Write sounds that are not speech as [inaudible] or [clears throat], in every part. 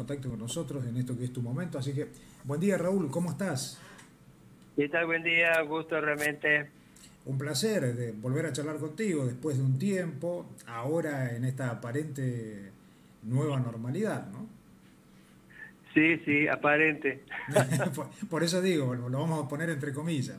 contacto con nosotros en esto que es tu momento. Así que, buen día Raúl, ¿cómo estás? ¿Qué tal? Buen día, gusto realmente. Un placer de volver a charlar contigo después de un tiempo, ahora en esta aparente nueva normalidad, ¿no? Sí, sí, aparente. [laughs] por, eso digo, lo vamos a poner entre comillas.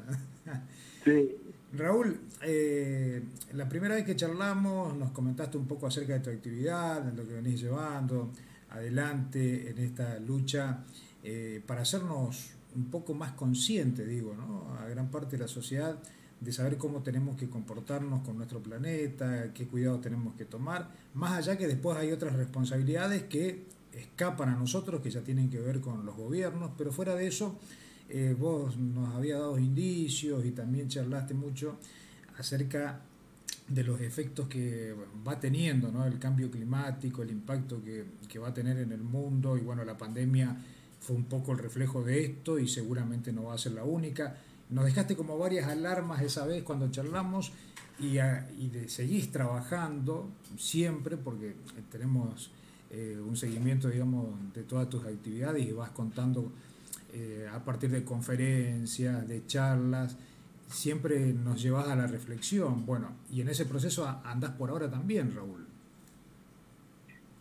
sí. Raúl, eh, la primera vez que charlamos nos comentaste un poco acerca de tu actividad, de lo que venís llevando adelante en esta lucha eh, para hacernos un poco más conscientes, digo, ¿no? a gran parte de la sociedad de saber cómo tenemos que comportarnos con nuestro planeta, qué cuidados tenemos que tomar, más allá que después hay otras responsabilidades que escapan a nosotros, que ya tienen que ver con los gobiernos, pero fuera de eso, eh, vos nos había dado indicios y también charlaste mucho acerca de los efectos que va teniendo el cambio climático, el impacto que, que, va a tener en el mundo y bueno, la pandemia fue un poco el reflejo de esto y seguramente no va a ser la única. Nos dejaste como varias alarmas esa vez cuando charlamos y, y de, seguís trabajando siempre porque tenemos eh, un seguimiento digamos de todas tus actividades y vas contando eh, a partir de conferencias, de charlas, siempre nos llevas a la reflexión. Bueno, y en ese proceso andás por ahora también, Raúl.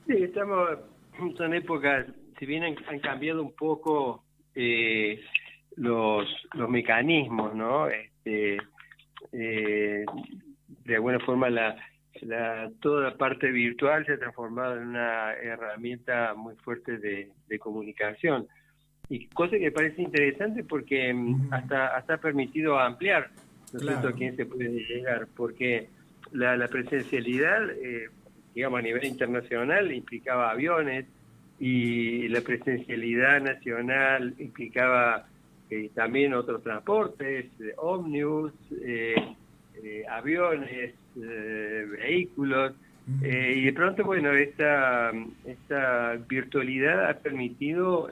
Sí, estamos, en épocas, si bien han, cambiado un poco eh, los, los mecanismos, ¿no? Este, eh, de alguna forma la, la, toda la parte virtual se ha transformado en una herramienta muy fuerte de comunicación y cosa que parece interesante porque mm, hasta hasta ha permitido ampliar ¿no a quién se puede llegar, porque la, la presencialidad, eh, digamos, a nivel internacional implicaba aviones y la presencialidad nacional implicaba eh, también otros transportes, eh, ómnibus, aviones, vehículos, y de pronto, bueno, esta, esta virtualidad ha permitido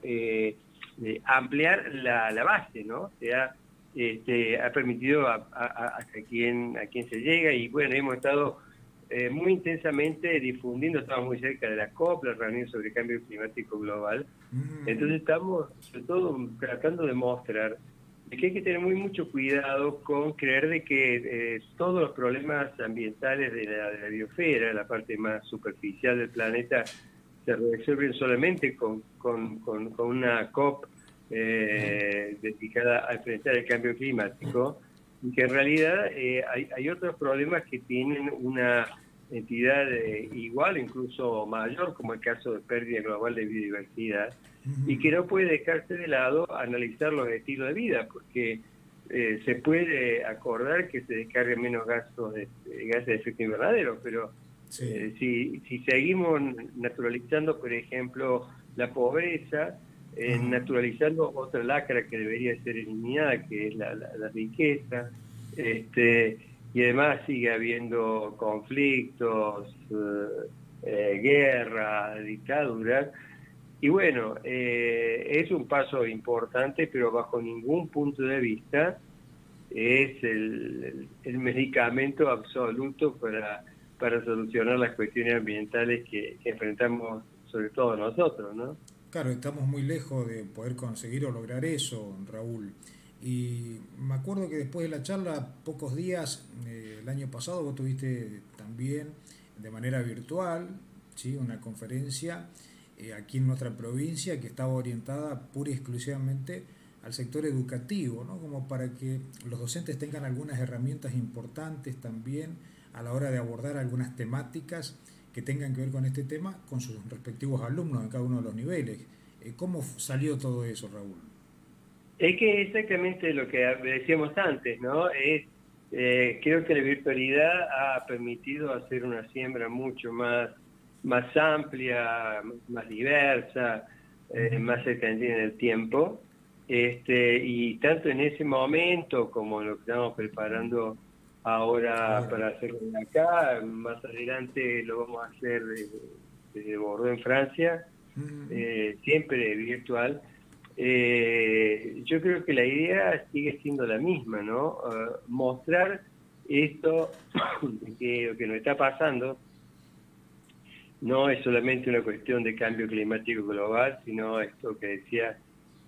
ampliar la, la, base, ¿no? O sea, este, ha permitido a, a, a, quien, a quien se llega y bueno, hemos estado eh, muy intensamente difundiendo, estamos muy cerca de la COP, la reunión sobre cambio climático global, mm. entonces estamos sobre todo tratando de mostrar que hay que tener muy mucho cuidado con creer de que eh, todos los problemas ambientales de la, de la biosfera, la parte más superficial del planeta, se resuelven solamente con, con, con, una COP eh, dedicada a enfrentar el cambio climático, y que en realidad eh, hay, hay, otros problemas que tienen una entidad eh, igual, incluso mayor, como el caso de pérdida global de biodiversidad, y que no puede dejarse de lado analizar los estilos de vida, porque se puede acordar que se descarguen menos gases de, gases de efecto invernadero, pero eh, si, si seguimos naturalizando, por ejemplo, la pobreza, eh, naturalizando otra lacra que debería ser eliminada, que es la, la, riqueza, este, y además sigue habiendo conflictos, eh, guerra, dictaduras, y bueno, es un paso importante, pero bajo ningún punto de vista es el, el medicamento absoluto para para solucionar las cuestiones ambientales que, enfrentamos sobre todo nosotros, ¿no? Claro, estamos muy lejos de poder conseguir o lograr eso, Raúl. Y me acuerdo que después de la charla, pocos días, eh, el año pasado, vos tuviste también de manera virtual ¿sí? una conferencia eh, aquí en nuestra provincia que estaba orientada pura y exclusivamente al sector educativo, ¿no? como para que los docentes tengan algunas herramientas importantes también a la hora de abordar algunas temáticas que tengan que ver con este tema con sus respectivos alumnos en cada uno de los niveles. Eh, ¿Cómo salió todo eso, Raúl? Es que exactamente lo que decíamos antes, ¿no? Es, eh, creo que la virtualidad ha permitido hacer una siembra mucho más, más amplia, más diversa, eh, más cercana en el tiempo. Este, y tanto en ese momento como lo que estamos preparando ahora para hacerlo acá, más adelante lo vamos a hacer desde, Bordeaux en Francia, eh, siempre virtual. Eh, yo creo que la idea sigue siendo la misma, ¿no? Uh, mostrar esto [coughs] que, que nos está pasando no es solamente una cuestión de cambio climático global, sino esto que decía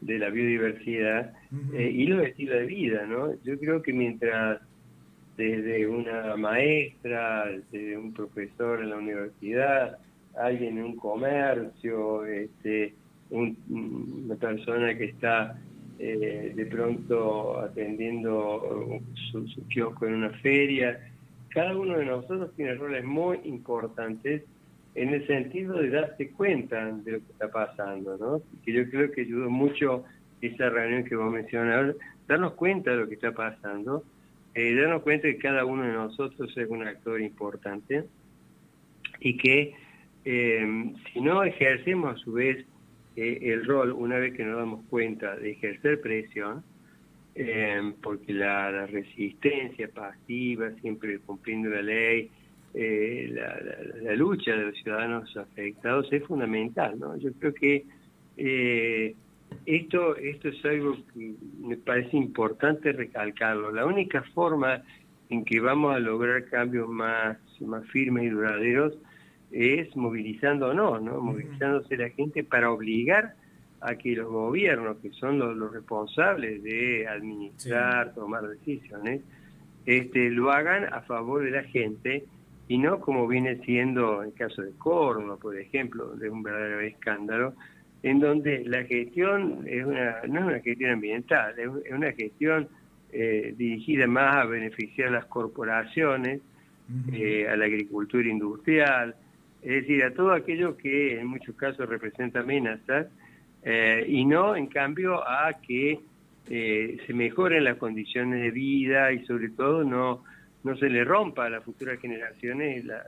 de la biodiversidad eh, y los estilos de vida, ¿no? Yo creo que mientras desde una maestra, desde un profesor en la universidad, alguien en un comercio, este, una persona que está eh, de pronto atendiendo su, su kiosco en una feria, cada uno de nosotros tiene roles muy importantes en el sentido de darse cuenta de lo que está pasando, ¿no? Que yo creo que ayudó mucho esa reunión que vos mencionabas, darnos cuenta de lo que está pasando, eh, darnos cuenta que cada uno de nosotros es un actor importante y que eh, si no ejercemos a su vez eh, el rol, una vez que nos damos cuenta de ejercer presión, porque la resistencia pasiva, siempre cumpliendo la ley, eh, la, lucha de los ciudadanos afectados es fundamental. ¿no? Yo creo que eh, esto, esto es algo que me parece importante recalcarlo. La única forma en que vamos a lograr cambios más, más firmes y duraderos es movilizándonos, ¿no? movilizándose la gente para obligar a que los gobiernos, que son los, responsables de administrar, tomar decisiones, este, lo hagan a favor de la gente y no como viene siendo el caso de Córdoba, por ejemplo, de un verdadero escándalo, en donde la gestión es una, no es una gestión ambiental, es una gestión eh, dirigida más a beneficiar a las corporaciones, eh, a la agricultura industrial, es decir, a todo aquello que en muchos casos representa amenazas, eh, y no, en cambio, a que se mejoren las condiciones de vida y sobre todo no no se le rompa a las futuras generaciones la,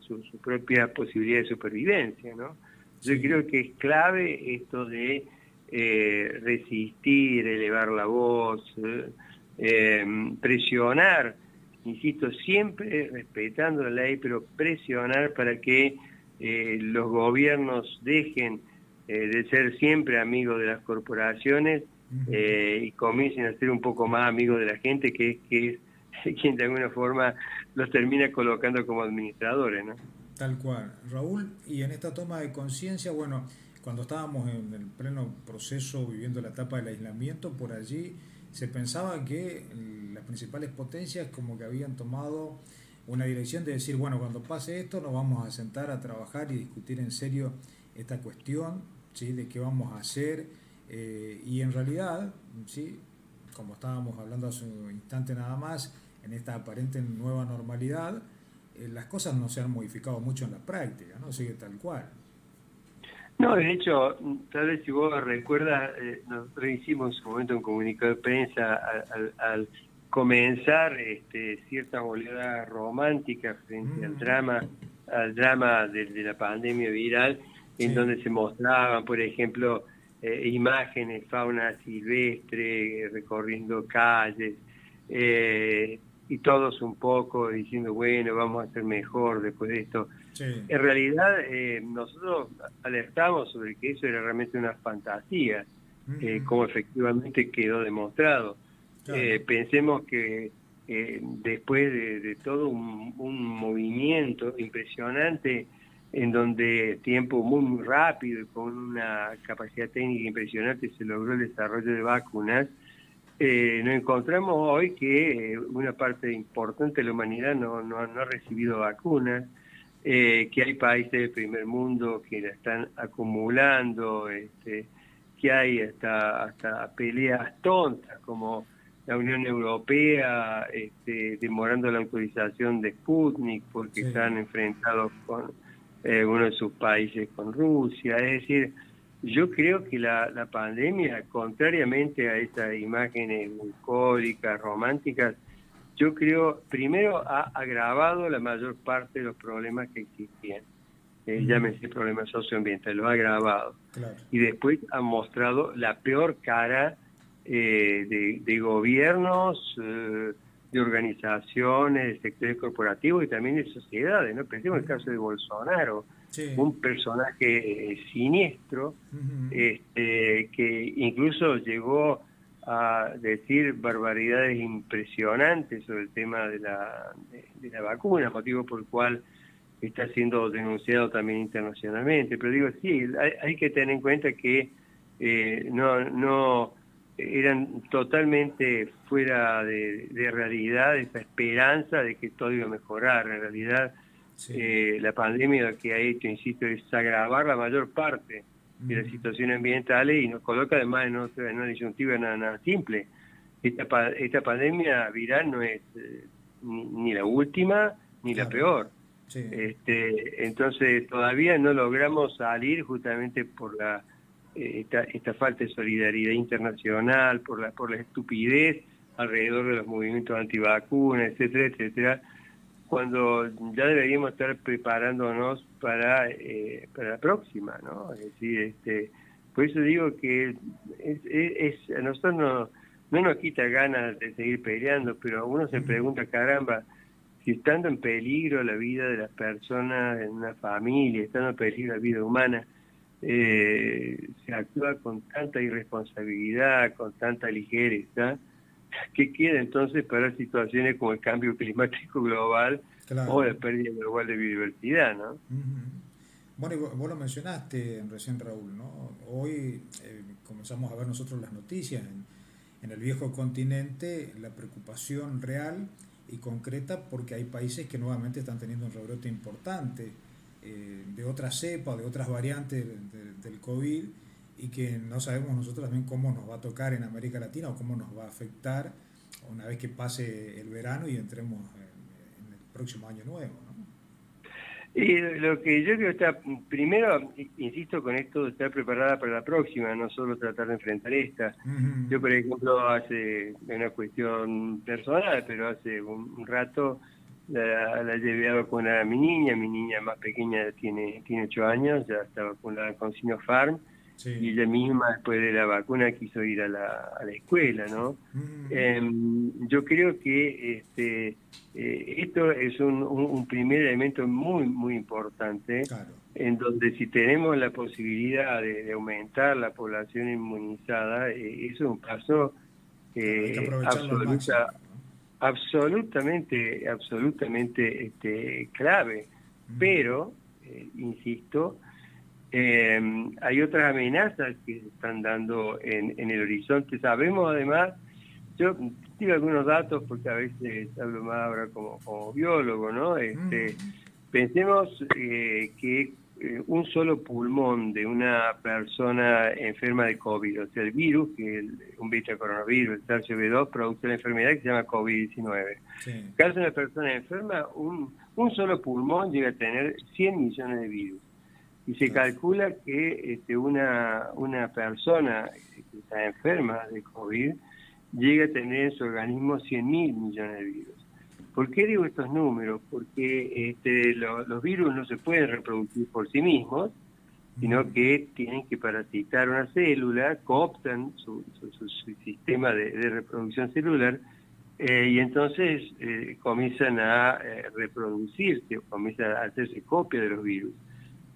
su, propia posibilidad de supervivencia, ¿no? Yo creo que es clave esto de eh, resistir, elevar la voz, eh, presionar, insisto, siempre respetando la ley, pero presionar para que eh, los gobiernos dejen de ser siempre amigos de las corporaciones y comiencen a ser un poco más amigos de la gente, que, que es [laughs] quien de alguna forma los termina colocando como administradores, ¿no? Tal cual. Raúl, y en esta toma de conciencia, bueno, cuando estábamos en el pleno proceso viviendo la etapa del aislamiento, por allí se pensaba que las principales potencias como que habían tomado una dirección de decir, bueno, cuando pase esto nos vamos a sentar a trabajar y discutir en serio esta cuestión, ¿sí? De qué vamos a hacer. Eh, y en realidad, ¿sí? como estábamos hablando hace un instante nada más, en esta aparente nueva normalidad, las cosas no se han modificado mucho en la práctica, ¿no? Sigue tal cual. No, de hecho, tal vez si vos recuerdas, eh, nosotros hicimos en su momento un comunicado de prensa al, comenzar este, cierta oleada romántica frente al mm. drama al drama de, la pandemia viral, en donde se mostraban, por ejemplo, eh, imágenes, fauna silvestre, recorriendo calles, eh, y todos un poco diciendo, bueno, vamos a ser mejor después de esto. En realidad, eh, nosotros alertamos sobre que eso era realmente una fantasía, como efectivamente quedó demostrado. pensemos que después de, todo un movimiento impresionante, en donde tiempo muy, rápido y con una capacidad técnica impresionante se logró el desarrollo de vacunas, eh, nos encontramos hoy que eh, una parte importante de la humanidad no, no, ha recibido vacunas, eh, que hay países del primer mundo que la están acumulando, este, que hay hasta, hasta peleas tontas como la Unión Europea este, demorando la autorización de Sputnik porque están enfrentados con eh, uno de sus países con Rusia. Es decir, yo creo que la, la pandemia, contrariamente a estas imágenes bucólicas, románticas, yo creo, primero ha agravado la mayor parte de los problemas que existían. Eh, llámese problemas socioambientales, lo ha agravado. Y después ha mostrado la peor cara eh, de, de, gobiernos, eh, de organizaciones, de sectores corporativos y también de sociedades. ¿no? Pensemos en el caso de Bolsonaro, un personaje eh, siniestro este, que incluso llegó a decir barbaridades impresionantes sobre el tema de la, de, la vacuna, motivo por el cual está siendo denunciado también internacionalmente. Pero digo, sí, hay, que tener en cuenta que eh, no, no eran totalmente fuera de, realidad esa esperanza de que todo iba a mejorar. En realidad, eh, la pandemia lo que ha hecho, insisto, es agravar la mayor parte de las situaciones ambientales y nos coloca además en, otra, en una disyuntiva nada, simple. Esta, esta pandemia viral no es eh, ni, la última ni la peor. Este, entonces todavía no logramos salir justamente por la eh, esta, esta, falta de solidaridad internacional, por la, por la estupidez alrededor de los movimientos antivacunas, etcétera, etcétera, cuando ya deberíamos estar preparándonos para, eh, para la próxima, ¿no? Es decir, este, por eso digo que es, es, a nosotros no, no nos quita ganas de seguir peleando, pero uno se pregunta, caramba, si estando en peligro la vida de las personas en una familia, estando en peligro la vida humana, eh, se actúa con tanta irresponsabilidad, con tanta ligereza, ¿qué queda entonces para situaciones como el cambio climático global o la pérdida global de biodiversidad? ¿no? Bueno, vos lo mencionaste recién, Raúl, ¿no? Hoy eh, comenzamos a ver nosotros las noticias en, en el viejo continente, la preocupación real y concreta porque hay países que nuevamente están teniendo un rebrote importante eh, de otra cepa, de otras variantes del COVID y que no sabemos nosotros también cómo nos va a tocar en América Latina o cómo nos va a afectar una vez que pase el verano y entremos en, el próximo año nuevo. Y lo que yo creo está, primero, insisto con esto, de estar preparada para la próxima, no solo tratar de enfrentar esta. Yo, por ejemplo, hace una cuestión personal, pero hace un rato la, la llevé a vacunar a mi niña, mi niña más pequeña tiene tiene ocho años, ya está vacunada con Sinopharm, y ella misma después de la vacuna quiso ir a la, a la escuela, ¿no? Mm. Em, yo creo que este eh, esto es un, un, primer elemento muy, muy importante, en donde si tenemos la posibilidad de, aumentar la población inmunizada, eh, eso es un paso eh, absoluta, absolutamente, absolutamente este, clave. Pero, eh, insisto, eh, hay otras amenazas que se están dando en, en el horizonte. Sabemos además, yo digo algunos datos porque a veces hablo más ahora como, como biólogo, ¿no? Este, Pensemos eh, que eh, un solo pulmón de una persona enferma de COVID, o sea, el virus, que es un beta coronavirus, el SARS-CoV-2, produce una enfermedad que se llama COVID-19. En caso de una persona enferma, un, un solo pulmón llega a tener 100 millones de virus. Y se calcula que este, una, una persona que está enferma de COVID llega a tener en su organismo 100 mil millones de virus. ¿Por qué digo estos números? Porque este, los virus no se pueden reproducir por sí mismos, sino que tienen que parasitar una célula, cooptan su, sistema de, reproducción celular eh, y entonces eh, comienzan a eh, reproducirse o comienzan a hacerse copia de los virus.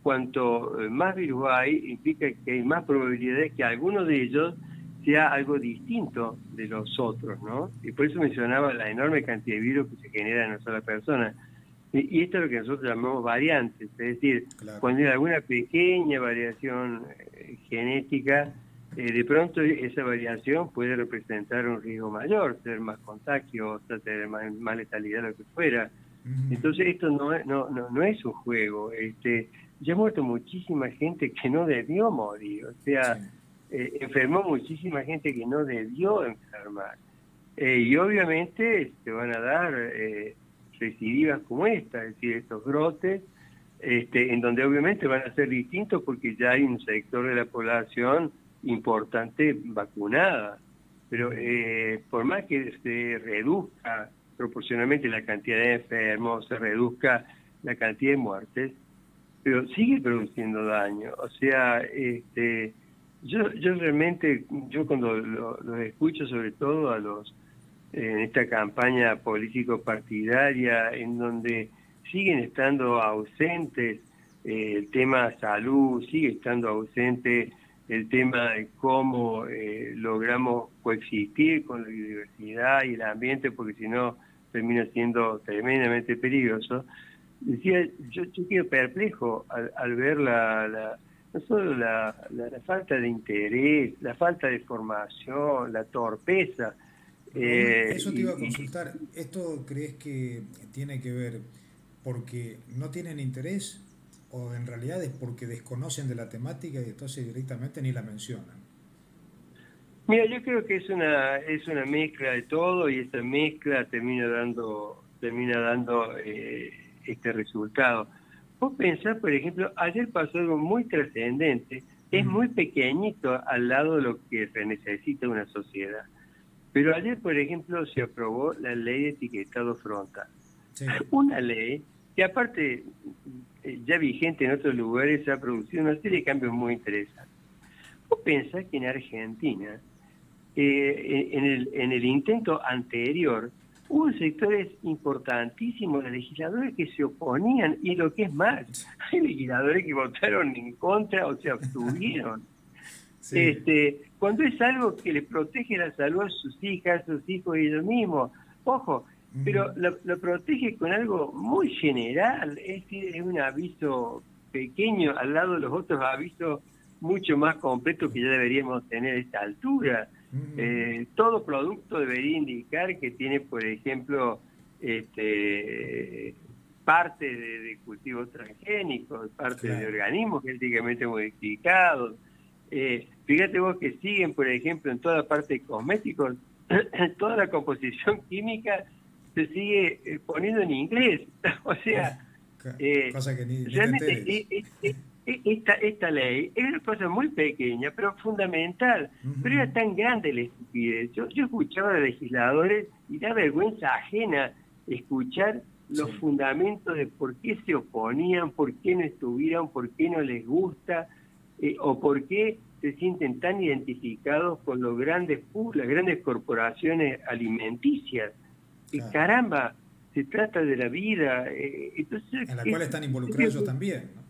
Cuanto más virus hay, implica que hay más probabilidades que algunos de ellos sea algo distinto de los otros, ¿no? Y por eso mencionaba la enorme cantidad de virus que se genera en una sola persona. Y, esto es lo que nosotros llamamos variantes, es decir, cuando hay alguna pequeña variación eh, genética, eh, de pronto esa variación puede representar un riesgo mayor, ser más contagiosa, tener más, letalidad, lo que fuera. Entonces esto no, no, no, no, es un juego. Este, ya ha muerto muchísima gente que no debió morir. O sea, eh, enfermó muchísima gente que no debió enfermar. Eh, y obviamente se van a dar eh, recidivas como esta, es decir, estos brotes, este, en donde obviamente van a ser distintos porque ya hay un sector de la población importante vacunada. Pero eh, por más que se reduzca proporcionalmente la cantidad de enfermos, se reduzca la cantidad de muertes, pero sigue produciendo daño. O sea, este, yo, yo realmente, yo cuando los escucho sobre todo a los en esta campaña político-partidaria en donde siguen estando ausentes eh, el tema salud, sigue estando ausente el tema de cómo eh, logramos coexistir con la biodiversidad y el ambiente, porque si no termina siendo tremendamente peligroso. Decía, yo, yo quedo perplejo al, ver la, no solo la, falta de interés, la falta de formación, la torpeza. Eh, Eso te iba a consultar. ¿Esto crees que tiene que ver porque no tienen interés o en realidad es porque desconocen de la temática y entonces directamente ni la mencionan? Mira, yo creo que es una es una mezcla de todo y esta mezcla termina dando termina dando eh, este resultado. Vos pensás, por ejemplo, ayer pasó algo muy trascendente, es muy pequeñito al lado de lo que se necesita una sociedad. Pero ayer, por ejemplo, se aprobó la ley de etiquetado frontal. Una ley que aparte, eh, ya vigente en otros lugares, ha producido una serie de cambios muy interesantes. Vos pensás que en Argentina, eh, en, el, en el intento anterior, hubo sectores importantísimos de legisladores que se oponían y lo que es más, hay legisladores que votaron en contra o se abstuvieron. [laughs] Este, cuando es algo que les protege la salud a sus hijas, a sus hijos y ellos mismos, ojo, pero lo, protege con algo muy general, es decir, es un aviso pequeño al lado de los otros avisos mucho más completos que ya deberíamos tener a esta altura. Eh, todo producto debería indicar que tiene, por ejemplo, este, parte de, cultivos transgénicos, parte de organismos genéticamente modificados. Eh, fíjate vos que siguen, por ejemplo, en toda parte de cosméticos, [clears throat] toda la composición química se sigue eh, poniendo en inglés. [laughs] o sea, cosa que ni, realmente esta, esta ley es una cosa muy pequeña, pero fundamental. Pero era tan grande la estupidez. Yo, yo escuchaba a legisladores y da vergüenza ajena escuchar los fundamentos de por qué se oponían, por qué no estuvieron, por qué no les gusta, eh, o por qué se sienten tan identificados con los grandes las grandes corporaciones alimenticias. Caramba, se trata de la vida. Eh, entonces, en la cual están involucrados ellos también. ¿no?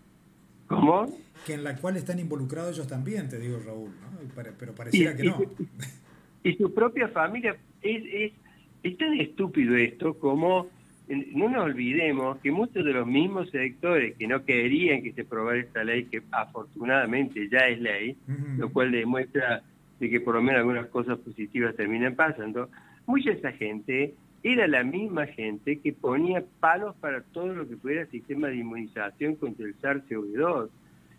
¿Cómo? Que en la cual están involucrados ellos también, te digo Raúl, ¿no? pero pareciera que no. Y su propia familia, es, es, tan estúpido esto como, no nos olvidemos que muchos de los mismos sectores que no querían que se aprobara esta ley, que afortunadamente ya es ley, lo cual demuestra de que por lo menos algunas cosas positivas terminan pasando, mucha esa gente era la misma gente que ponía palos para todo lo que fuera sistema de inmunización contra el SARS-CoV-2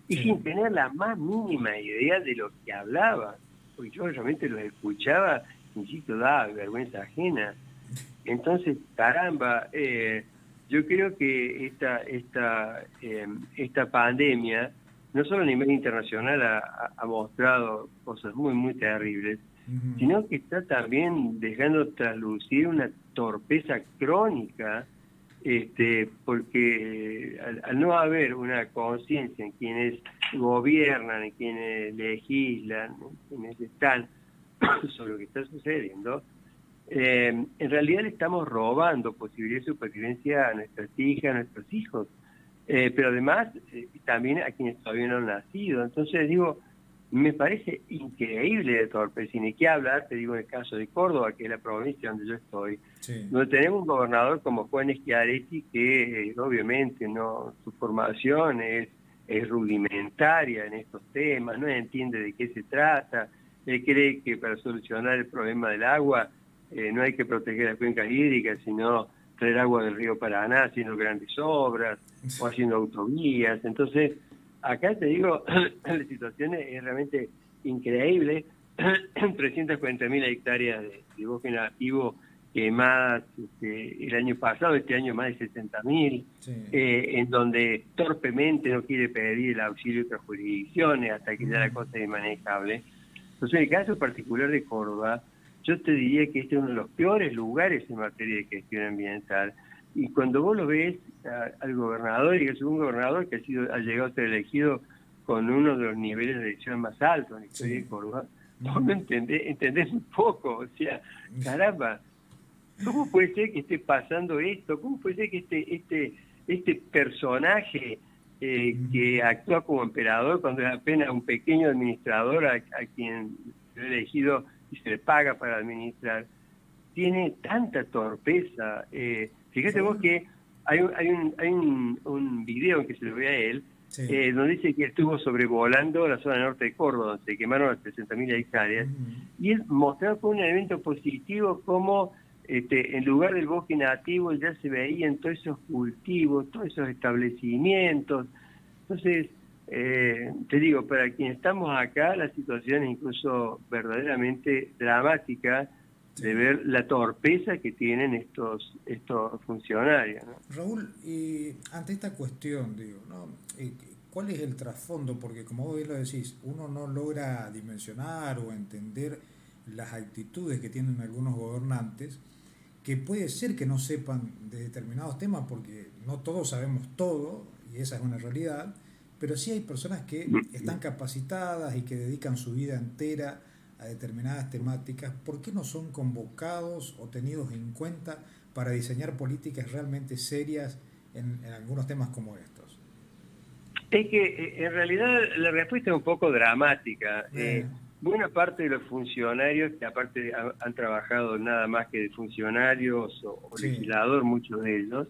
y sin tener la más mínima idea de lo que hablaba, porque yo realmente los escuchaba, insisto, da vergüenza ajena. Entonces, caramba, eh, yo creo que esta, esta, eh, esta pandemia, no solo a nivel internacional, ha mostrado cosas muy, muy terribles, sino que está también dejando traslucir una torpeza crónica, este, porque al, no haber una conciencia en quienes gobiernan, en quienes legislan, en quienes están [coughs] sobre lo que está sucediendo, eh, en realidad le estamos robando posibilidad de supervivencia a nuestras hijas, a nuestros hijos, eh, pero además eh, también a quienes todavía no han nacido. Entonces digo, me parece increíble de torpe, sin ni qué hablar, te digo en el caso de Córdoba, que es la provincia donde yo estoy, donde tenemos un gobernador como Juan Schiaretti que eh, obviamente no su formación es, es rudimentaria en estos temas, no entiende de qué se trata, él cree que para solucionar el problema del agua eh, no hay que proteger las cuencas hídricas, sino traer agua del río Paraná haciendo grandes obras o haciendo autovías, entonces acá te digo, [clears throat] la situación es realmente increíble. [clears throat] 340.000 hectáreas de, bosque nativo quemadas este, el año pasado, este año más de 60.000, eh, en donde torpemente no quiere pedir el auxilio de otras jurisdicciones hasta que ya la cosa es inmanejable. Entonces, en el caso particular de Córdoba, yo te diría que este es uno de los peores lugares en materia de gestión ambiental. Y cuando vos lo ves al gobernador y al un gobernador que ha, sido, ha llegado a ser elegido con uno de los niveles de elección más altos en la de Córdoba, vos no entendés, entendés un poco. O sea, caramba, ¿cómo puede ser que esté pasando esto? ¿Cómo puede ser que este, este, este personaje eh, que actúa como emperador cuando es apenas un pequeño administrador a, a quien ha elegido y se le paga para administrar, tiene tanta torpeza? Eh, Fíjate vos que hay, hay, un, hay un, un video que se lo ve a él, eh, donde dice que estuvo sobrevolando la zona norte de Córdoba, donde se quemaron las 60.000 hectáreas, y él mostraba con un elemento positivo como este, en lugar del bosque nativo ya se veían todos esos cultivos, todos esos establecimientos. Entonces, eh, te digo, para quienes estamos acá, la situación es incluso verdaderamente dramática de ver la torpeza que tienen estos estos funcionarios. Raúl, ante esta cuestión, digo, ¿no? Eh, ¿cuál es el trasfondo? Porque como vos bien lo decís, uno no logra dimensionar o entender las actitudes que tienen algunos gobernantes, que puede ser que no sepan de determinados temas, porque no todos sabemos todo, y esa es una realidad, pero sí hay personas que están capacitadas y que dedican su vida entera a determinadas temáticas, ¿por qué no son convocados o tenidos en cuenta para diseñar políticas realmente serias en, algunos temas como estos? Es que eh, en realidad la respuesta es un poco dramática. Eh, buena parte de los funcionarios, que aparte han, trabajado nada más que de funcionarios o, legislador, muchos de ellos,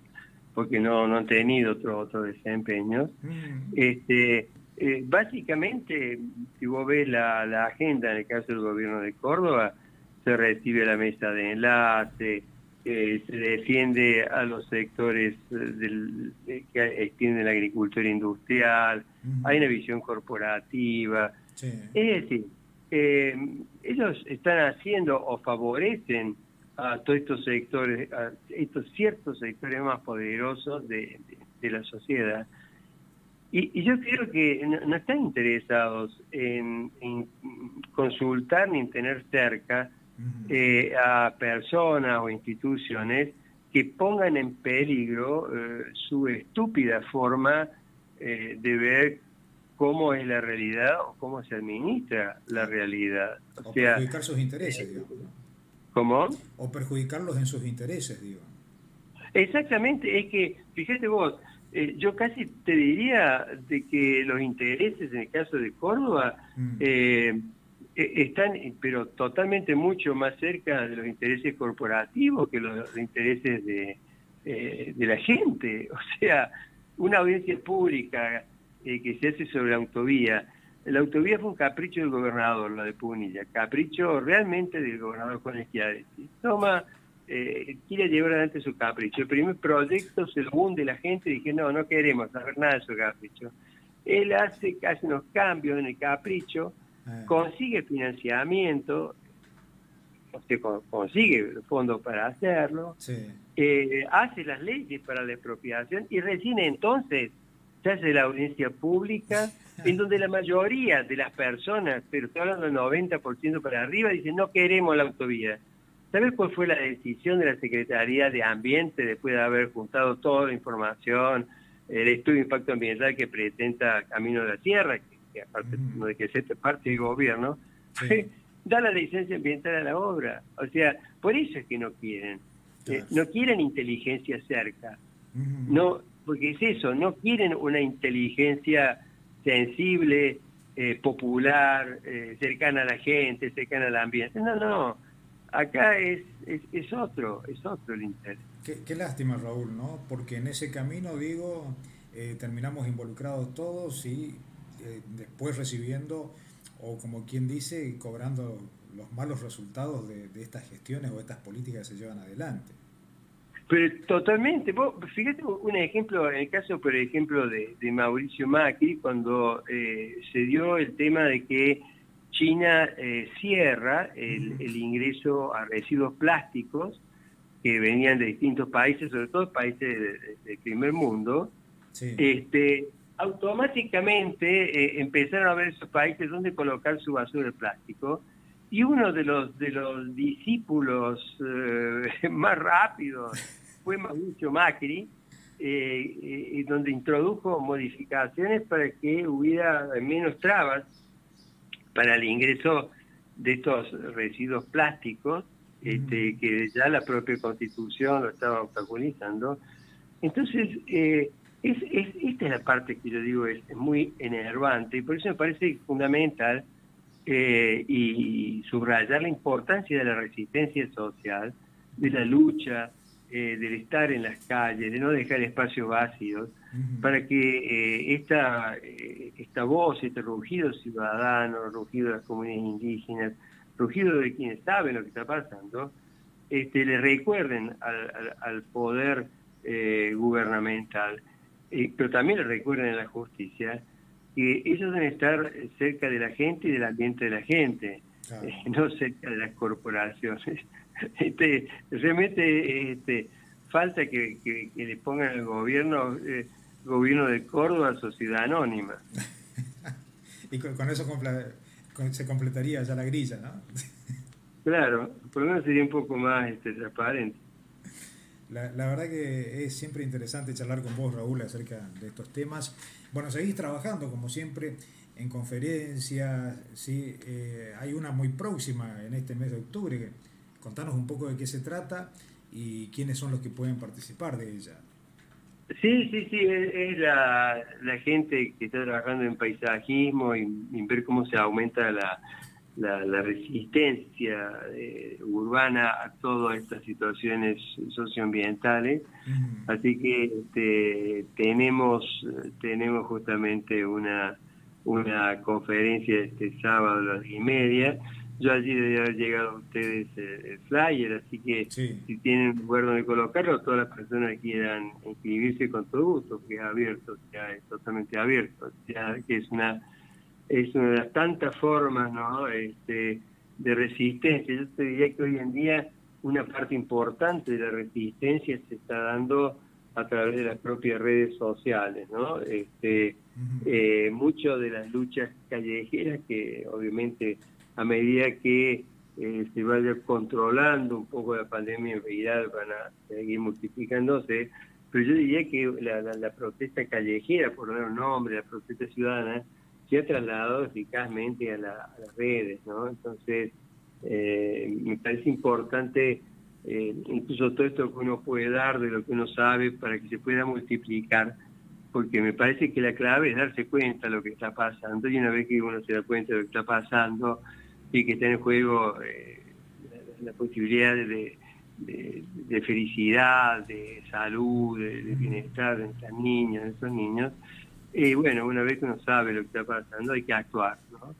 porque no, no han tenido otro, otro desempeño, mm. este, eh, básicamente, si vos ves la, la, agenda en el caso del gobierno de Córdoba, se recibe la mesa de enlace, eh, se defiende a los sectores eh, del, que extienden la agricultura industrial, hay una visión corporativa. Es decir, ellos están haciendo o favorecen a todos estos sectores, a estos ciertos sectores más poderosos de la sociedad y, yo creo que no, están interesados en, consultar ni en tener cerca eh, a personas o instituciones que pongan en peligro eh, su estúpida forma eh, de ver cómo es la realidad o cómo se administra la realidad. O, perjudicar sus intereses, digo. ¿Cómo? O perjudicarlos en sus intereses, digo. Exactamente, es que, fíjate vos, eh, yo casi te diría de que los intereses en el caso de Córdoba mm. eh, e, están, pero totalmente mucho más cerca de los intereses corporativos que los, intereses de, eh, de la gente. [laughs] O sea, una audiencia pública que se hace sobre la autovía. La autovía fue un capricho del gobernador, la de Punilla, capricho realmente del gobernador Juan Schiaretti. Toma eh, quiere llevar adelante su capricho. El primer proyecto se lo hunde la gente y dije, no, no queremos saber nada de su capricho. Él hace, hace unos cambios en el capricho, ah. consigue financiamiento, consigue fondos para hacerlo, eh, hace las leyes para la expropiación y recién entonces se hace la audiencia pública [laughs] en donde la mayoría de las personas, pero estoy hablando del 90% para arriba, dicen no queremos la autovía. ¿Sabes cuál fue la decisión de la Secretaría de Ambiente después de haber juntado toda la información, el estudio de impacto ambiental que presenta Camino de la Tierra, que, aparte de que es parte del gobierno, [laughs] da la licencia ambiental a la obra? O sea, por eso es que no quieren. Eh, no quieren inteligencia cerca. no Porque es eso, no quieren una inteligencia sensible, eh, popular, eh, cercana a la gente, cercana al ambiente. No, no acá es, es, otro, es otro el interés. Qué, lástima, Raúl, ¿no? Porque en ese camino, digo, eh, terminamos involucrados todos y eh, después recibiendo, o como quien dice, cobrando los malos resultados de, estas gestiones o estas políticas que se llevan adelante. Pero totalmente, fíjate un ejemplo, en el caso, por ejemplo, de, Mauricio Macri, cuando eh, se dio el tema de que China eh, cierra el, ingreso a residuos plásticos que venían de distintos países, sobre todo países del primer mundo. Este, automáticamente eh, empezaron a ver esos países donde colocar su basura de plástico y uno de los de los discípulos eh, [laughs] más rápidos fue Mauricio Macri, donde introdujo modificaciones para que hubiera menos trabas para el ingreso de estos residuos plásticos, este, que ya la propia Constitución lo estaba obstaculizando. Entonces, eh, es, esta es la parte que yo digo es, muy enervante y por eso me parece fundamental eh, y subrayar la importancia de la resistencia social, de la lucha, eh, del estar en las calles, de no dejar espacios vacíos, para que eh, esta, eh, esta voz, este rugido ciudadano, rugido de las comunidades indígenas, rugido de quienes saben lo que está pasando, este, le recuerden al, poder gubernamental, pero también le recuerden a la justicia que ellos deben estar cerca de la gente y del ambiente de la gente, no cerca de las corporaciones. [laughs] Este, realmente este, falta que, le pongan al gobierno, eh, gobierno de Córdoba, sociedad anónima. [laughs] y con, eso se completaría ya la grilla, ¿no? [laughs] claro, por lo menos sería un poco más este, transparente. La, la, verdad que es siempre interesante charlar con vos, Raúl, acerca de estos temas. Bueno, seguís trabajando, como siempre, en conferencias, ¿sí? Eh, hay una muy próxima en este mes de octubre. Contanos un poco de qué se trata y quiénes son los que pueden participar de ella. Sí, sí, sí, es, la, la, gente que está trabajando en paisajismo y, ver cómo se aumenta la, la, resistencia eh, urbana a todas estas situaciones socioambientales. Así que este, tenemos, tenemos justamente una, una conferencia este sábado a las diez y media. Yo allí debe haber llegado a ustedes el flyer, así que si tienen lugar donde colocarlo, todas las personas que quieran inscribirse con todo gusto, que es abierto, ya es totalmente abierto, ya que es una es una de las tantas formas ¿no? este, de resistencia. Yo te diría que hoy en día una parte importante de la resistencia se está dando a través de las propias redes sociales, ¿no? Este, eh, mucho de las luchas callejeras que obviamente a medida que eh, se vaya controlando un poco la pandemia, en realidad van a seguir multiplicándose. Pero yo diría que la, protesta callejera, por dar un nombre, la protesta ciudadana, se ha trasladado eficazmente a, las redes, ¿no? Entonces, eh, me parece importante eh, incluso todo esto que uno puede dar de lo que uno sabe para que se pueda multiplicar, porque me parece que la clave es darse cuenta de lo que está pasando y una vez que uno se da cuenta de lo que está pasando, y que está en juego eh, la, posibilidad de, de, felicidad, de salud, de, bienestar de estas niñas, de esos niños. Y bueno, una vez que uno sabe lo que está pasando, hay que actuar, ¿no?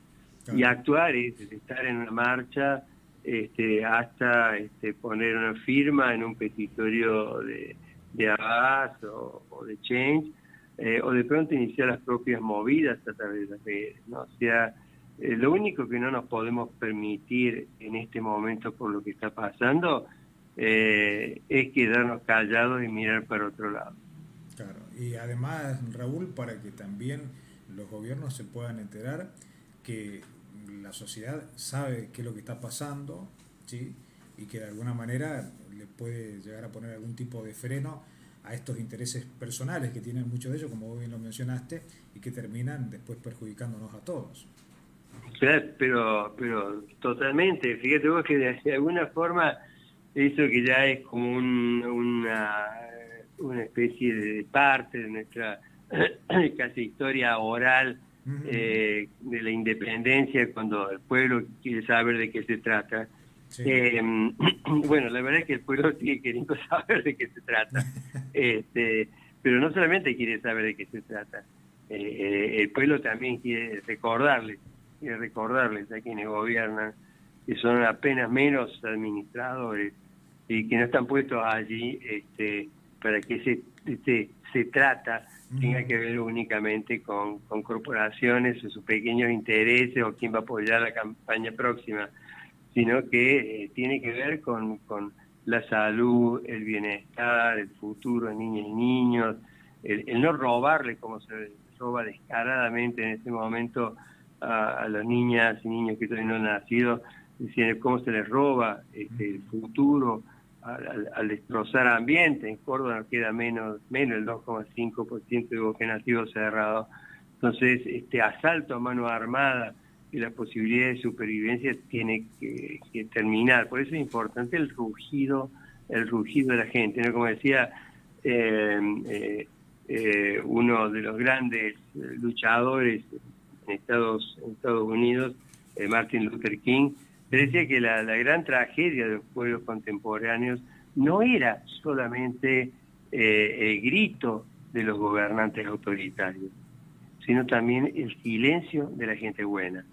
Y actuar es estar en una marcha este, hasta este, poner una firma en un petitorio de, de o, de Change, eh, o de pronto iniciar las propias movidas a través de las redes, ¿no? O sea, eh, lo único que no nos podemos permitir en este momento por lo que está pasando eh, es quedarnos callados y mirar para otro lado. Y además, Raúl, para que también los gobiernos se puedan enterar que la sociedad sabe qué es lo que está pasando, ¿sí? y que de alguna manera le puede llegar a poner algún tipo de freno a estos intereses personales que tienen muchos de ellos, como vos bien lo mencionaste, y que terminan después perjudicándonos a todos pero, pero totalmente. Fíjate vos que de alguna forma eso que ya es como una, una especie de parte de nuestra [clears throat] casi historia oral eh, de la independencia cuando el pueblo quiere saber de qué se trata. Eh, [clears throat] bueno, la verdad es que el pueblo [laughs] sigue queriendo saber de qué se trata, [laughs] este, pero no solamente quiere saber de qué se trata, eh, el pueblo también quiere recordarle y recordarles a quienes gobiernan que son apenas menos administradores y que no están puestos allí este, para que ese, este, se trata tenga que ver únicamente con, con corporaciones o sus pequeños intereses o quién va a apoyar la campaña próxima, sino que eh, tiene que ver con, con la salud, el bienestar, el futuro de niñas y niños, el, el no robarle como se roba descaradamente en este momento a, las niñas y niños que todavía no han nacido, diciendo cómo se les roba este, el futuro al, destrozar ambiente. En Córdoba queda menos, menos el 2,5% de bosque nativo cerrado. Entonces, este asalto a mano armada y la posibilidad de supervivencia tiene que, terminar. Por eso es importante el rugido, el rugido de la gente. ¿no? Como decía eh, eh, eh, uno de los grandes luchadores en Estados, Estados Unidos, Martin Luther King, decía que la, gran tragedia de los pueblos contemporáneos no era solamente eh, el grito de los gobernantes autoritarios, sino también el silencio de la gente buena.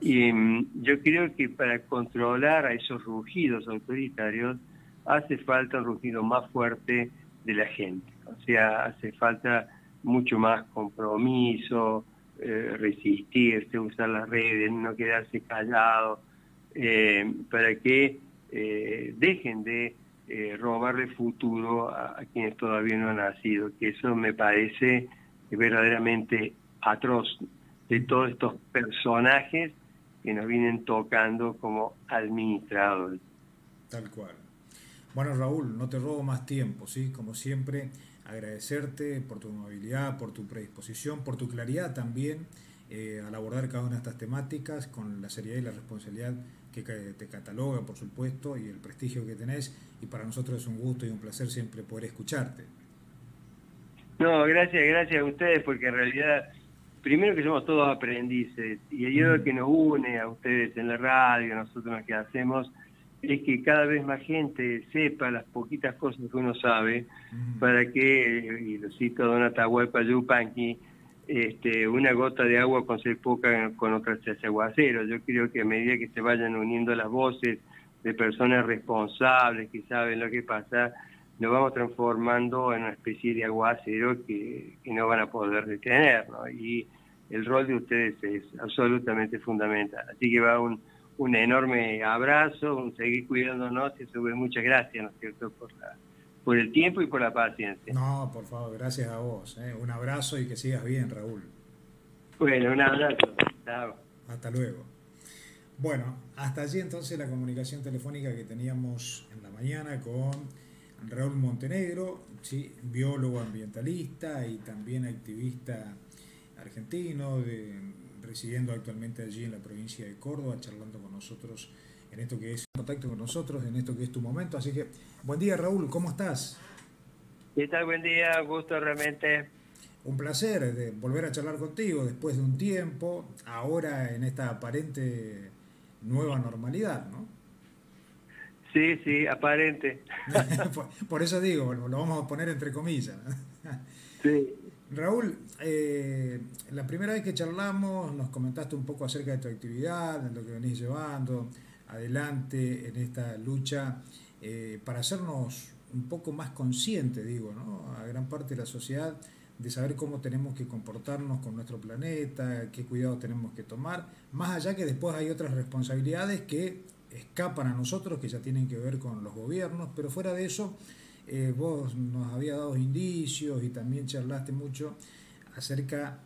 Y mm, yo creo que para controlar a esos rugidos autoritarios hace falta un rugido más fuerte de la gente. O sea, hace falta mucho más compromiso, eh, resistirse, usar las redes, no quedarse callado, eh, para que eh, dejen de eh, robarle futuro a, quienes todavía no han nacido, que eso me parece verdaderamente atroz de todos estos personajes que nos vienen tocando como administradores. Tal cual. Bueno, Raúl, no te robo más tiempo, ¿sí? Como siempre, agradecerte por tu amabilidad, por tu predisposición, por tu claridad también eh, al abordar cada una de estas temáticas con la seriedad y la responsabilidad que te cataloga, por supuesto, y el prestigio que tenés. Y para nosotros es un gusto y un placer siempre poder escucharte. No, gracias, gracias a ustedes, porque en realidad, primero que somos todos aprendices, y el lo que nos une a ustedes en la radio, nosotros lo que hacemos, es que cada vez más gente sepa las poquitas cosas que uno sabe, para que, y lo cito a Don Atahualpa Yupanqui, este, una gota de agua con ser poca con otras se hace aguacero. Yo creo que a medida que se vayan uniendo las voces de personas responsables que saben lo que pasa, nos vamos transformando en una especie de aguacero que, no van a poder detener. Y el rol de ustedes es absolutamente fundamental. Así que va un, un enorme abrazo, un seguir cuidándonos y muchas gracias, ¿no es cierto?, por la por el tiempo y por la paciencia. No, por favor, gracias a vos. ¿eh? Un abrazo y que sigas bien, Raúl. Bueno, un abrazo. Chao. Hasta luego. Bueno, hasta allí entonces la comunicación telefónica que teníamos en la mañana con Raúl Montenegro, ¿sí? biólogo ambientalista y también activista argentino, de, residiendo actualmente allí en la provincia de Córdoba, charlando con nosotros en esto que es contacto con nosotros, en esto que es tu momento. Así que, buen día Raúl, ¿cómo estás? ¿Qué tal? Buen día, gusto realmente. Un placer de volver a charlar contigo después de un tiempo, ahora en esta aparente nueva normalidad, ¿no? Sí, sí, aparente. [laughs] por, eso digo, lo vamos a poner entre comillas. sí. Raúl, eh, la primera vez que charlamos nos comentaste un poco acerca de tu actividad, de lo que venís llevando, adelante en esta lucha eh, para hacernos un poco más conscientes, digo, ¿no? a gran parte de la sociedad, de saber cómo tenemos que comportarnos con nuestro planeta, qué cuidado tenemos que tomar, más allá que después hay otras responsabilidades que escapan a nosotros, que ya tienen que ver con los gobiernos, pero fuera de eso, eh, vos nos había dado indicios y también charlaste mucho acerca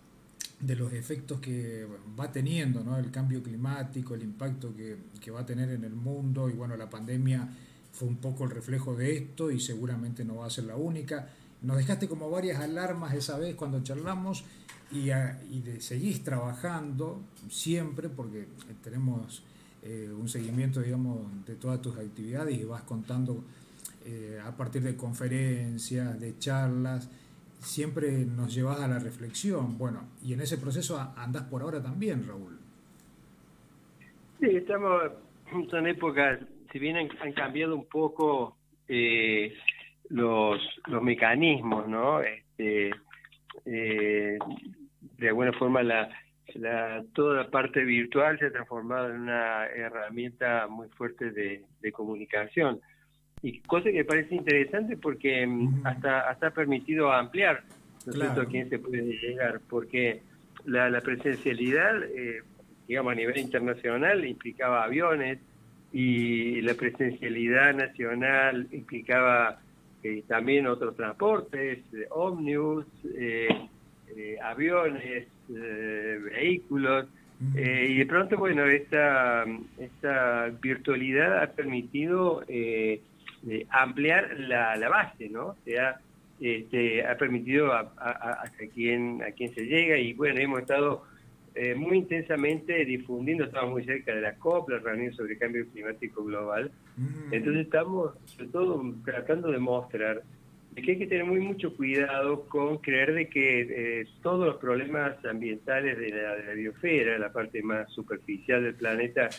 de los efectos que va teniendo ¿no? el cambio climático, el impacto que, que, va a tener en el mundo y bueno, la pandemia fue un poco el reflejo de esto y seguramente no va a ser la única. Nos dejaste como varias alarmas esa vez cuando charlamos y, de, seguís trabajando siempre porque tenemos eh, un seguimiento digamos de todas tus actividades y vas contando eh, a partir de conferencias, de charlas siempre nos llevas a la reflexión. Bueno, y en ese proceso andás por ahora también, Raúl. Sí, estamos, en épocas, si bien han, cambiado un poco eh, los, los mecanismos, ¿no? Este, eh, de alguna forma la, la, toda la parte virtual se ha transformado en una herramienta muy fuerte de comunicación y cosa que me parece interesante porque mm, hasta hasta ha permitido ampliar ¿no a quién se puede llegar, porque la, la presencialidad, eh, digamos, a nivel internacional implicaba aviones y la presencialidad nacional implicaba eh, también otros transportes, eh, ómnibus, aviones, vehículos, y de pronto, bueno, esta, esta virtualidad ha permitido ampliar la, la, base, ¿no? O sea, este, ha permitido a, a, a, quien, a quien se llega y bueno, hemos estado eh, muy intensamente difundiendo, estamos muy cerca de la COP, la reunión sobre el cambio climático global, mm. entonces estamos sobre todo tratando de mostrar que hay que tener muy mucho cuidado con creer de que eh, todos los problemas ambientales de la, de la biosfera, la parte más superficial del planeta,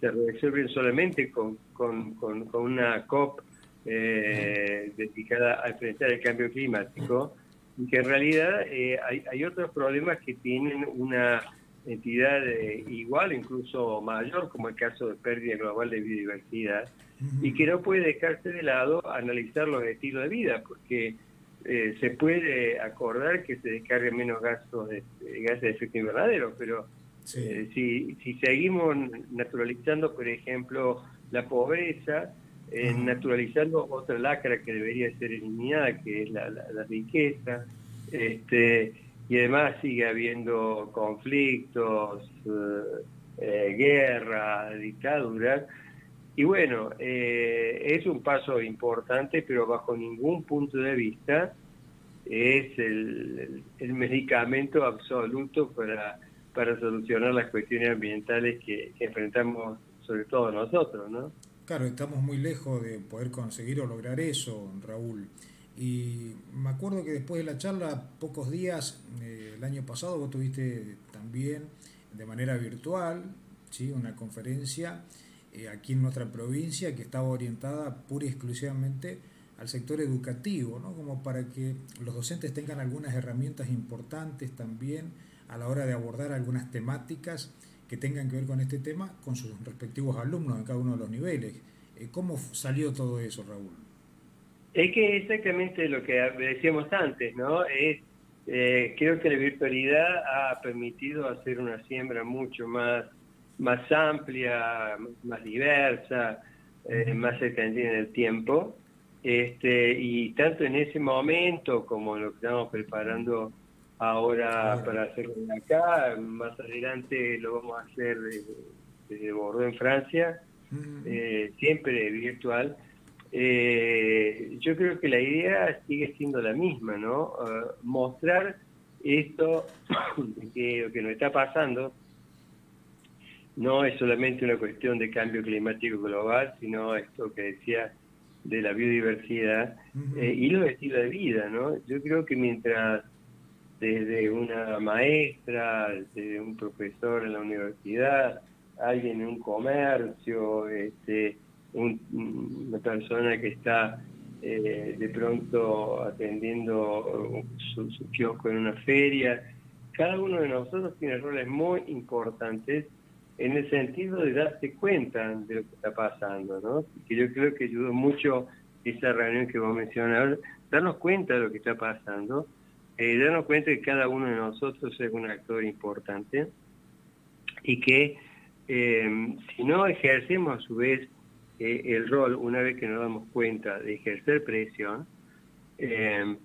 se resuelven solamente con, con, con, una COP eh, dedicada a enfrentar el cambio climático, y que en realidad eh, hay, hay, otros problemas que tienen una entidad eh, igual, incluso mayor, como el caso de pérdida global de biodiversidad, y que no puede dejarse de lado analizar los estilos de vida, porque eh, se puede acordar que se descarguen menos gases de, gases de efecto invernadero, pero eh, si, si seguimos naturalizando, por ejemplo, la pobreza, eh, naturalizando otra lacra que debería ser eliminada, que es la, la, riqueza, este, y además sigue habiendo conflictos, guerras, dictaduras, y bueno, eh, es un paso importante, pero bajo ningún punto de vista es el, medicamento absoluto para, para solucionar las cuestiones ambientales que, enfrentamos sobre todo nosotros, ¿no? Claro, estamos muy lejos de poder conseguir o lograr eso, Raúl. Y me acuerdo que después de la charla, pocos días, eh, el año pasado, vos tuviste también de manera virtual ¿sí? una conferencia eh, aquí en nuestra provincia que estaba orientada pura y exclusivamente al sector educativo, ¿no? como para que los docentes tengan algunas herramientas importantes también a la hora de abordar algunas temáticas que tengan que ver con este tema con sus respectivos alumnos en cada uno de los niveles. Eh, ¿Cómo salió todo eso, Raúl? Es que exactamente lo que decíamos antes, ¿no? Es, eh, creo que la virtualidad ha permitido hacer una siembra mucho más más amplia, más diversa, eh, más extendida en el tiempo. Este, y tanto en ese momento como lo que estamos preparando ahora para hacerlo acá, más adelante lo vamos a hacer desde, Bordeaux en Francia, eh, siempre virtual. Eh, yo creo que la idea sigue siendo la misma, ¿no? mostrar esto [coughs] que lo que nos está pasando no es solamente una cuestión de cambio climático global, sino esto que decía de la biodiversidad eh, y los estilos de vida, ¿no? Yo creo que mientras desde una maestra, desde un profesor en la universidad, alguien en un comercio, este, una persona que está eh, de pronto atendiendo su, kiosco en una feria, cada uno de nosotros tiene roles muy importantes en el sentido de darse cuenta de lo que está pasando, ¿no? Que yo creo que ayudó mucho esa reunión que vos mencionabas, darnos cuenta de lo que está pasando, eh, darnos cuenta que cada uno de nosotros es un actor importante y que eh, si no ejercemos a su vez eh, el rol, una vez que nos damos cuenta de ejercer presión,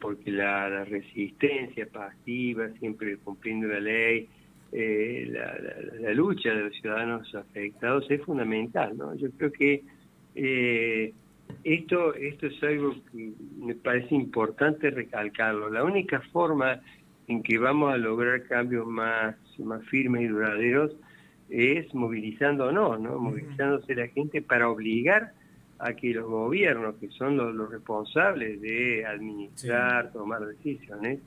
porque la resistencia pasiva, siempre cumpliendo la ley, eh, la, lucha de los ciudadanos afectados es fundamental. ¿no? Yo creo que eh, esto, esto es algo que me parece importante recalcarlo. La única forma en que vamos a lograr cambios más, más firmes y duraderos es movilizándonos, ¿no? movilizándose la gente para obligar a que los gobiernos, que son los, los responsables de administrar, tomar decisiones,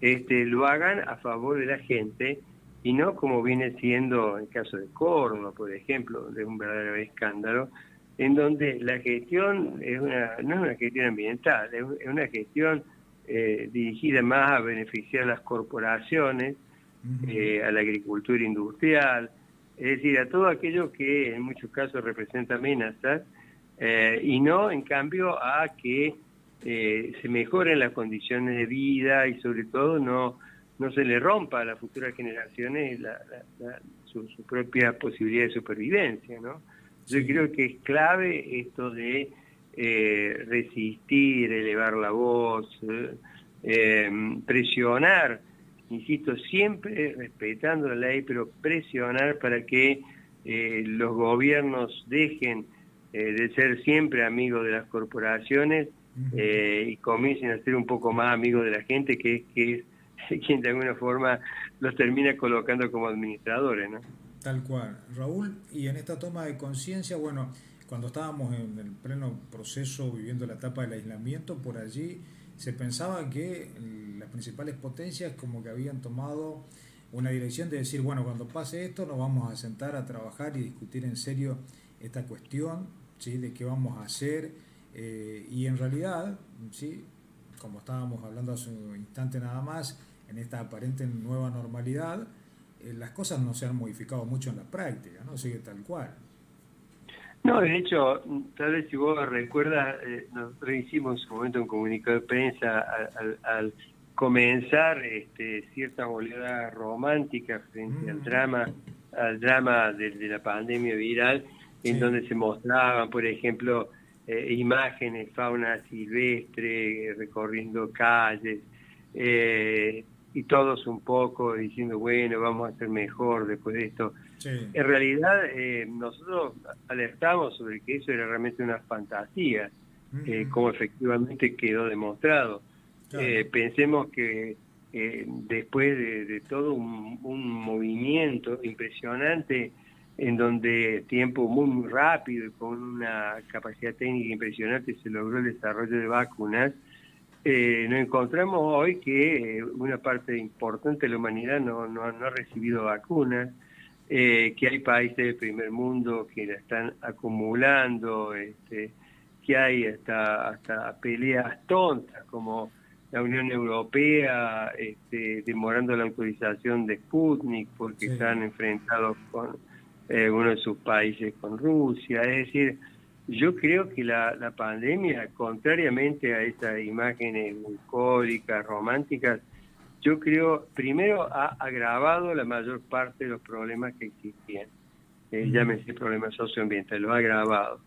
este, lo hagan a favor de la gente y no como viene siendo el caso de Córdoba, por ejemplo, es un verdadero escándalo, en donde la gestión es una, no es una gestión ambiental, es una gestión eh, dirigida más a beneficiar a las corporaciones, eh, a la agricultura industrial, es decir, a todo aquello que en muchos casos representa amenazas, eh, y no, en cambio, a que se mejoren las condiciones de vida y sobre todo no no se le rompa a las futuras generaciones la, su, propia posibilidad de supervivencia, ¿no? Yo creo que es clave esto de eh, resistir, elevar la voz, eh, presionar, insisto, siempre respetando la ley, pero presionar para que eh, los gobiernos dejen de ser siempre amigos de las corporaciones y comiencen a ser un poco más amigos de la gente, que es que es [laughs] quien de alguna forma los termina colocando como administradores, ¿no? Tal cual. Raúl, y en esta toma de conciencia, bueno, cuando estábamos en el pleno proceso viviendo la etapa del aislamiento, por allí se pensaba que las principales potencias como que habían tomado una dirección de decir, bueno, cuando pase esto nos vamos a sentar a trabajar y discutir en serio esta cuestión, ¿sí? de qué vamos a hacer y en realidad, ¿sí? como estábamos hablando hace un instante nada más, en esta aparente nueva normalidad, las cosas no se han modificado mucho en la práctica, ¿no? Sigue tal cual. No, de hecho, tal vez si vos recuerdas, eh, nosotros hicimos en su momento un comunicado de prensa al, comenzar este, cierta oleada romántica frente al mm. drama, al drama de, la pandemia viral, en donde se mostraban, por ejemplo, eh, imágenes, fauna silvestre, recorriendo calles, eh, y todos un poco diciendo, bueno, vamos a hacer mejor después de esto. En realidad, eh, nosotros alertamos sobre que eso era realmente una fantasía, eh, como efectivamente quedó demostrado. Eh, pensemos que después de, todo un, movimiento impresionante, en donde tiempo muy, rápido y con una capacidad técnica impresionante se logró el desarrollo de vacunas, nos encontramos hoy que una parte importante de la humanidad no, no ha recibido vacunas, eh, que hay países del primer mundo que la están acumulando, este, que hay hasta, hasta peleas tontas como la Unión Europea este, demorando la autorización de Sputnik porque están enfrentados con eh, uno de sus países con Rusia. Es decir, yo creo que la, la pandemia, contrariamente a esas imágenes bucólicas, románticas, yo creo, primero ha agravado la mayor parte de los problemas que existían. Eh, llámese problemas socioambientales, lo ha agravado.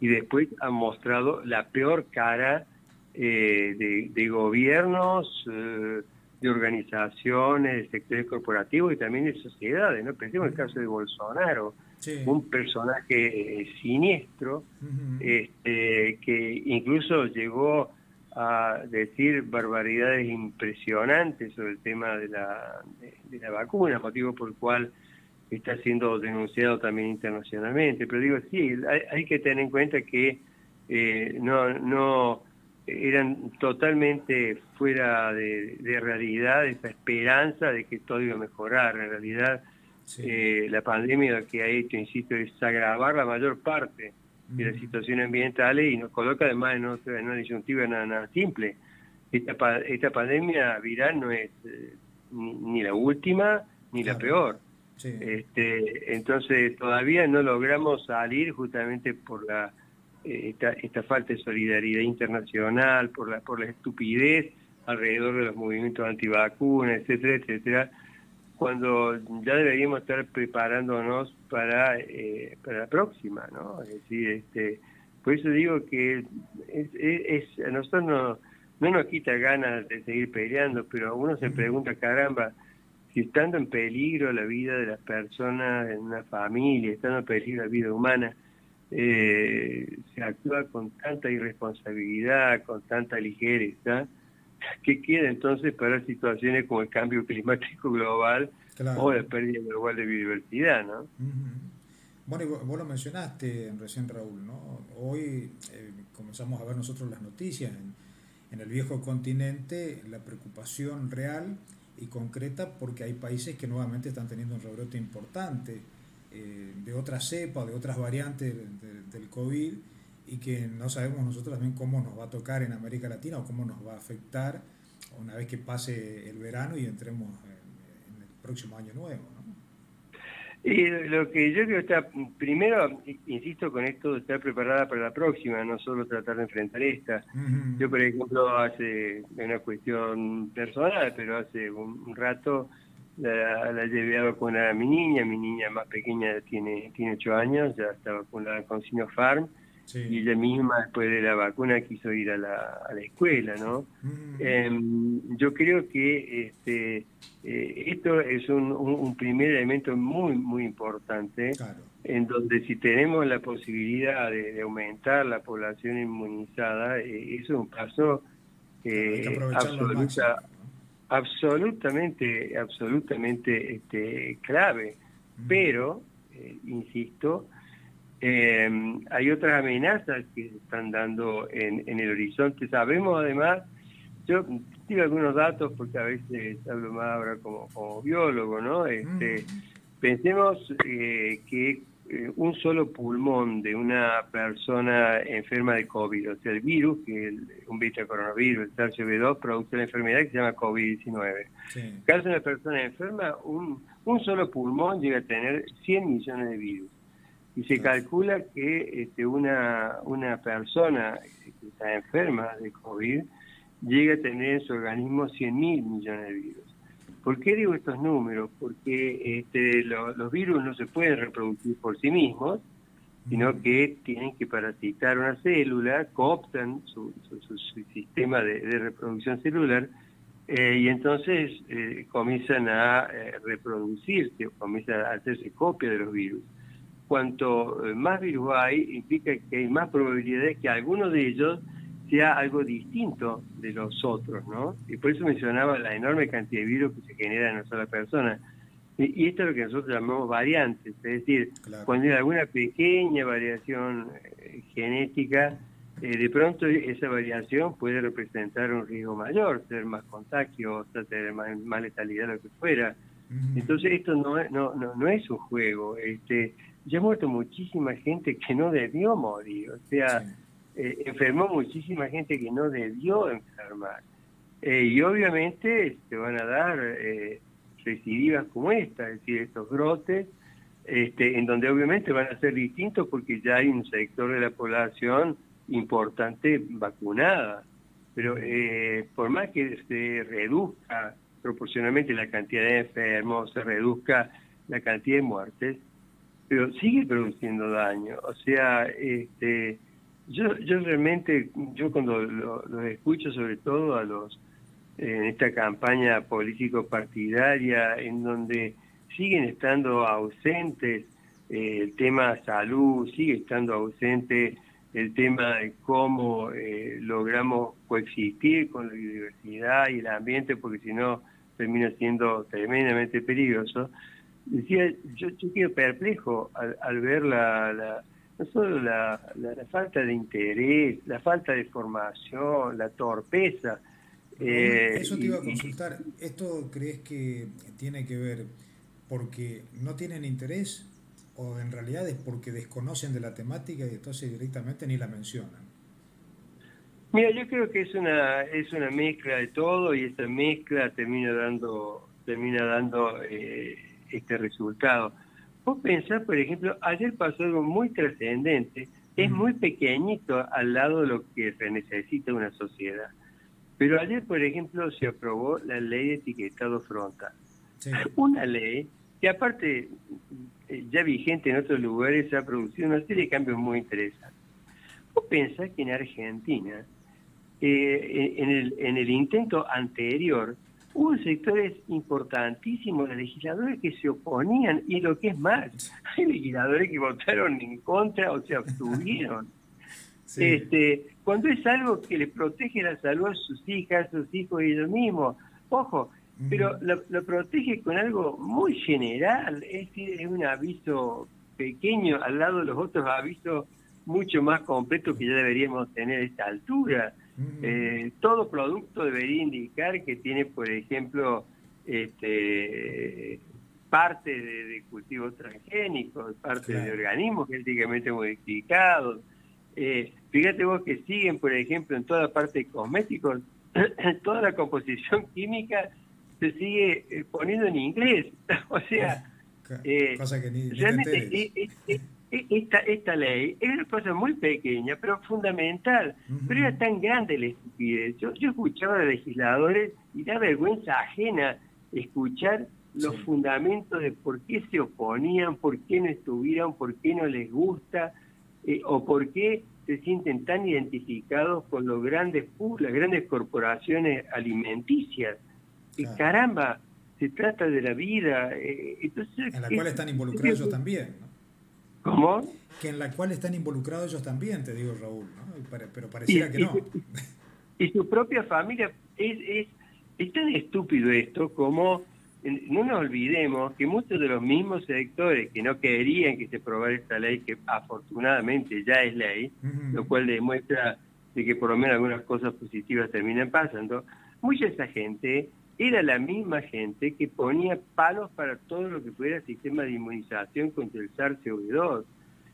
Y después ha mostrado la peor cara eh, de, gobiernos, eh, de organizaciones, de sectores corporativos y también de sociedades. ¿no? Pensemos en el caso de Bolsonaro, un personaje eh, siniestro este, que incluso llegó a decir barbaridades impresionantes sobre el tema de la, de, la vacuna, motivo por el cual está siendo denunciado también internacionalmente. Pero digo, sí, hay, que tener en cuenta que eh, no, no eran totalmente fuera de, realidad esa esperanza de que todo iba a mejorar. En realidad, eh, la pandemia lo que ha hecho, insisto, es agravar la mayor parte de las situaciones ambientales y nos coloca además en, en una disyuntiva nada, simple. Esta, esta pandemia viral no es eh, ni, la última ni la peor. Este, entonces todavía no logramos salir justamente por la eh, esta, esta falta de solidaridad internacional, por la, por la estupidez alrededor de los movimientos antivacunas, etcétera, etcétera cuando ya deberíamos estar preparándonos para, eh, para la próxima, ¿no? Es decir, este, por eso digo que es, a nosotros no, no nos quita ganas de seguir peleando, pero uno se pregunta, caramba, si estando en peligro la vida de las personas en una familia, estando en peligro la vida humana, eh, se actúa con tanta irresponsabilidad, con tanta ligereza, [laughs] ¿Qué queda entonces para situaciones como el cambio climático global o la pérdida global de biodiversidad? ¿no? Bueno, vos lo mencionaste recién, Raúl, ¿no? Hoy eh, comenzamos a ver nosotros las noticias en, en, el viejo continente, la preocupación real y concreta porque hay países que nuevamente están teniendo un rebrote importante eh, de otras cepas, de otras variantes del COVID y que no sabemos nosotros también cómo nos va a tocar en América Latina o cómo nos va a afectar una vez que pase el verano y entremos en, el próximo año nuevo. ¿no? Y lo que yo creo está, primero, insisto con esto de estar preparada para la próxima, no solo tratar de enfrentar esta. Yo, por ejemplo, hace una cuestión personal, pero hace un, rato la, la, llevé a vacunar a mi niña, mi niña más pequeña tiene, tiene 8 años, ya está vacunada con Sinopharm y ella misma después de la vacuna quiso ir a la, a la escuela, ¿no? Em, yo creo que este eh, esto es un, un, primer elemento muy, muy importante, en donde si tenemos la posibilidad de, aumentar la población inmunizada, eh, eso es un paso eh, absolutamente, absolutamente este, clave. Pero, insisto, eh, hay otras amenazas que se están dando en, el horizonte. Sabemos además, yo digo algunos datos porque a veces hablo más ahora como, biólogo, ¿no? Este, Pensemos eh, que eh, un solo pulmón de una persona enferma de COVID, o sea, el virus, que es un bicho coronavirus, el SARS-CoV-2, produce la enfermedad que se llama COVID-19. En caso de una persona enferma, un, un solo pulmón llega a tener 100 millones de virus. Y se calcula que este, una, una persona que está enferma de COVID llega a tener en su organismo 100 mil millones de virus. ¿Por qué digo estos números? Porque este, los virus no se pueden reproducir por sí mismos, sino que tienen que parasitar una célula, cooptan su, sistema de, reproducción celular eh, y entonces eh, comienzan a eh, reproducirse, comienzan a hacerse copia de los virus. Cuanto más virus hay, implica que hay más probabilidades que alguno de ellos sea algo distinto de los otros, ¿no? Y por eso mencionaba la enorme cantidad de virus que se genera en una sola persona. Y, esto es lo que nosotros llamamos variantes, es decir, cuando hay alguna pequeña variación eh, genética, eh, de pronto esa variación puede representar un riesgo mayor, ser más contagiosa, tener más, letalidad, lo que fuera. Entonces esto no, no, no, es un juego. Este, ya ha muerto muchísima gente que no debió morir. O sea, eh, enfermó muchísima gente que no debió enfermar. Eh, y obviamente se van a dar eh, recidivas como esta, es decir, estos brotes, este, en donde obviamente van a ser distintos porque ya hay un sector de la población importante vacunada. Pero eh, por más que se reduzca proporcionalmente la cantidad de enfermos, se reduzca la cantidad de muertes, pero sigue produciendo daño. O sea, este, yo, yo realmente, yo cuando los escucho sobre todo a los en esta campaña político-partidaria en donde siguen estando ausentes eh, el tema salud, sigue estando ausente el tema de cómo eh, logramos coexistir con la biodiversidad y el ambiente, porque si no termina siendo tremendamente peligroso. Decía, yo, yo quedo perplejo al, al ver la no solo la, falta de interés, la falta de formación, la torpeza. Eh, Eso te iba a consultar. ¿Esto crees que tiene que ver porque no tienen interés o en realidad es porque desconocen de la temática y entonces directamente ni la mencionan? Mira, yo creo que es una es una mezcla de todo y esta mezcla termina dando termina dando eh, este resultado. Vos pensás, por ejemplo, ayer pasó algo muy trascendente, es muy pequeñito al lado de lo que se necesita una sociedad. Pero ayer, por ejemplo, se aprobó la ley de etiquetado frontal. Una ley que aparte, eh, ya vigente en otros lugares, ha producido una serie de cambios muy interesantes. Vos pensás que en Argentina, eh, en, el, en el intento anterior, hubo sectores importantísimos de legisladores que se oponían y lo que es más, [laughs] hay legisladores que votaron en contra o se abstuvieron. [laughs] Este, cuando es algo que les protege la salud a sus hijas, a sus hijos y ellos mismos, ojo, pero lo, protege con algo muy general, es, es un aviso pequeño al lado de los otros avisos mucho más completos que ya deberíamos tener a esta altura. Eh, todo producto debería indicar que tiene, por ejemplo, este, parte de, cultivos transgénicos, parte de organismos genéticamente modificados. Eh, fíjate vos que siguen, por ejemplo, en toda parte de cosméticos, [clears throat] toda la composición química se sigue eh, poniendo en inglés. [laughs] o sea, cosa que ni, esta, esta ley es una cosa muy pequeña, pero fundamental. Pero era tan grande la estupidez. Yo, yo escuchaba a legisladores y da vergüenza ajena escuchar los fundamentos de por qué se oponían, por qué no estuvieron, por qué no les gusta, eh, o por qué se sienten tan identificados con los grandes las grandes corporaciones alimenticias. Y caramba, se trata de la vida. Eh, entonces, en la cual están involucrados ellos también. ¿no? ¿Cómo? Que en la cual están involucrados ellos también, te digo Raúl, ¿no? Pero pareciera que no. Y, su propia familia, es, es, es tan estúpido esto como no nos olvidemos que muchos de los mismos sectores que no querían que se aprobara esta ley, que afortunadamente ya es ley, lo cual demuestra de que por lo menos algunas cosas positivas terminan pasando, mucha de esa gente era la misma gente que ponía palos para todo lo que fuera sistema de inmunización contra el SARS-CoV-2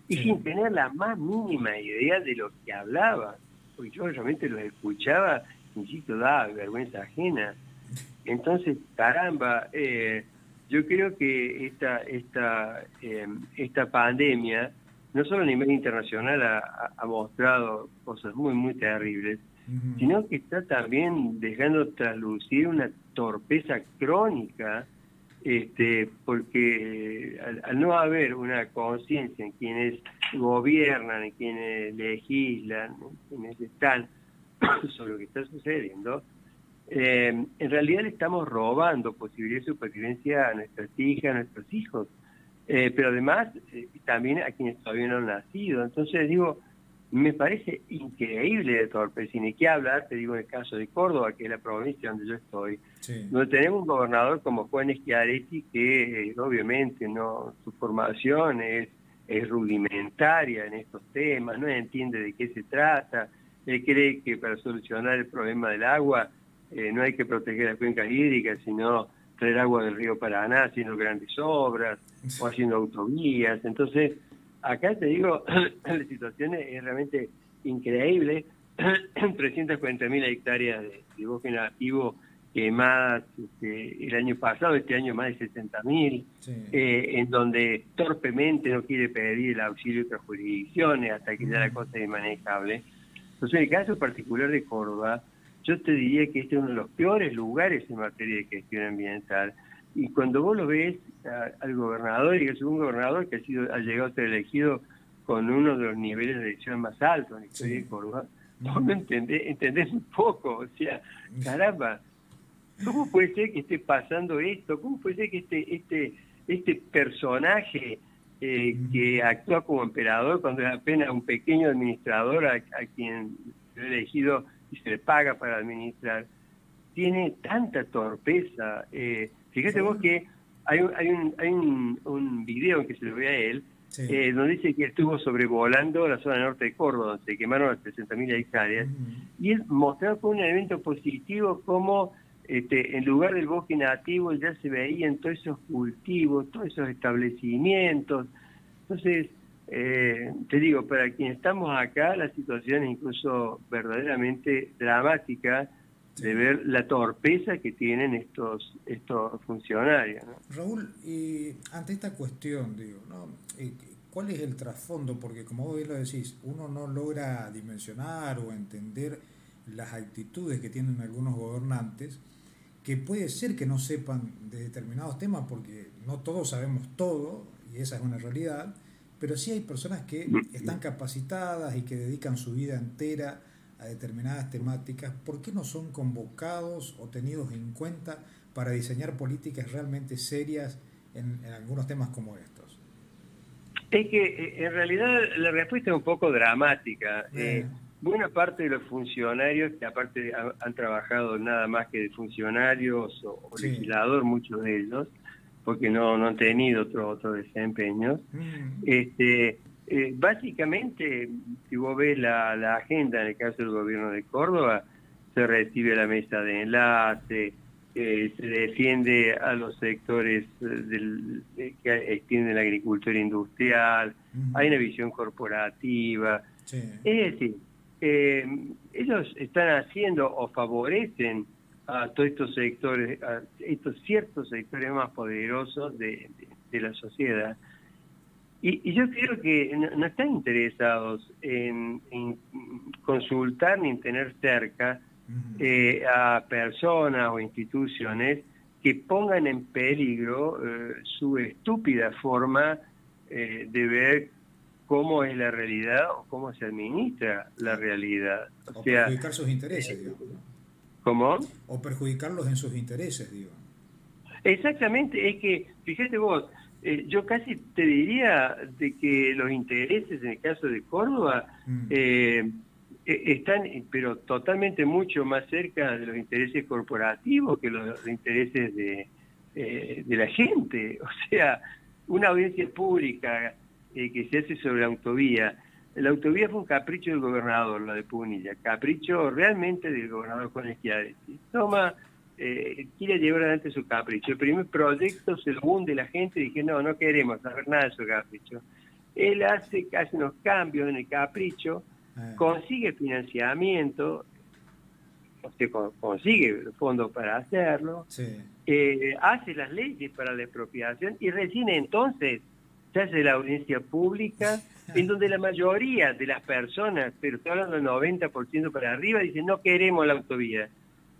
y sin tener la más mínima idea de lo que hablaba, porque yo realmente lo escuchaba, insisto, da vergüenza ajena. Entonces, caramba, eh, yo creo que esta, esta, em, esta pandemia, no solo a nivel internacional, ha, mostrado cosas muy, muy terribles, sino que está también dejando traslucir una torpeza crónica, este, porque al, no haber una conciencia en quienes gobiernan, en quienes legislan, en quienes están [coughs] sobre lo que está sucediendo, eh, en realidad le estamos robando posibilidad de supervivencia a nuestras hijas, a nuestros hijos, eh, pero además eh, también a quienes todavía no han nacido. Entonces digo, me parece increíble de sin ni qué hablar, te digo en el caso de Córdoba, que es la provincia donde yo estoy, donde tenemos un gobernador como Juan Schiaretti que obviamente no su formación es, es rudimentaria en estos temas, no entiende de qué se trata, él cree que para solucionar el problema del agua eh, no hay que proteger las cuencas hídricas, sino traer agua del río Paraná haciendo grandes obras o haciendo autovías. Entonces, acá te digo, [clears throat] la situación es realmente increíble. [clears throat] 340.000 hectáreas de, bosque nativo quemadas este, el año pasado, este año más de 60.000, eh, en donde torpemente no quiere pedir el auxilio de otras jurisdicciones hasta que ya la cosa es manejable. Entonces, en el caso particular de Córdoba, yo te diría que este es uno de los peores lugares en materia de gestión ambiental. Y cuando vos lo ves al gobernador, y es un gobernador que ha, sido, ha llegado a ser elegido con uno de los niveles de elección más altos en la historia de Córdoba, vos no entendés, un poco, o sea, caramba, ¿cómo puede ser que esté pasando esto? ¿Cómo puede ser que este, este, este personaje eh, que actúa como emperador cuando es apenas un pequeño administrador a, a quien ha elegido y se le paga para administrar, tiene tanta torpeza. Eh, fíjate vos que hay, hay, un, hay un, un video que se lo ve a él, eh, donde dice que estuvo sobrevolando la zona norte de Córdoba, donde se quemaron las 60.000 hectáreas, y él mostraba con un elemento positivo como este, en lugar del bosque nativo ya se veían todos esos cultivos, todos esos establecimientos. Entonces, eh, te digo, para quienes estamos acá, la situación es incluso verdaderamente dramática de ver la torpeza que tienen estos estos funcionarios. Raúl, y ante esta cuestión, digo, ¿no? Eh, ¿cuál es el trasfondo? Porque como vos lo decís, uno no logra dimensionar o entender las actitudes que tienen algunos gobernantes, que puede ser que no sepan de determinados temas, porque no todos sabemos todo, y esa es una realidad, pero sí hay personas que están capacitadas y que dedican su vida entera a determinadas temáticas. ¿Por qué no son convocados o tenidos en cuenta para diseñar políticas realmente serias en, algunos temas como estos? Es que eh, en realidad la respuesta es un poco dramática. Eh, buena parte de los funcionarios, que aparte han, trabajado nada más que de funcionarios o, legislador, muchos de ellos, porque no, no han tenido otro, otro desempeño. Mm. Este, eh, básicamente, si vos ves la, la agenda en el caso del gobierno de Córdoba, se recibe la mesa de enlace, eh, se defiende a los sectores eh, del, que extienden la agricultura industrial, hay una visión corporativa. Es decir, ellos están haciendo o favorecen a todos estos sectores, a estos ciertos sectores más poderosos de, la sociedad. Y, yo creo que no, están interesados en, consultar ni en tener cerca eh, a personas o instituciones que pongan en peligro eh, su estúpida forma eh, de ver cómo es la realidad o cómo se administra la realidad. O, sea, sus intereses, digamos. ¿Cómo? O perjudicarlos en sus intereses, digo. Exactamente, es que, fíjate vos, eh, yo casi te diría de que los intereses, en el caso de Córdoba, mm. eh, e, están, pero totalmente mucho más cerca de los intereses corporativos que los intereses de, eh, de la gente. [laughs] O sea, una audiencia pública que se hace sobre la autovía, la autovía fue un capricho del gobernador, la de Punilla, capricho realmente del gobernador Juan Schiaretti. Toma eh, quiere llevar adelante su capricho. El primer proyecto se lo hunde la gente y dije, no, no queremos saber nada de su capricho. Él hace, hace unos cambios en el capricho, ah. consigue financiamiento, usted consigue fondos para hacerlo, eh, hace las leyes para la expropiación y recién entonces se hace la audiencia pública [laughs] en donde la mayoría de las personas, pero estoy hablando del 90% para arriba, dicen no queremos la autovía.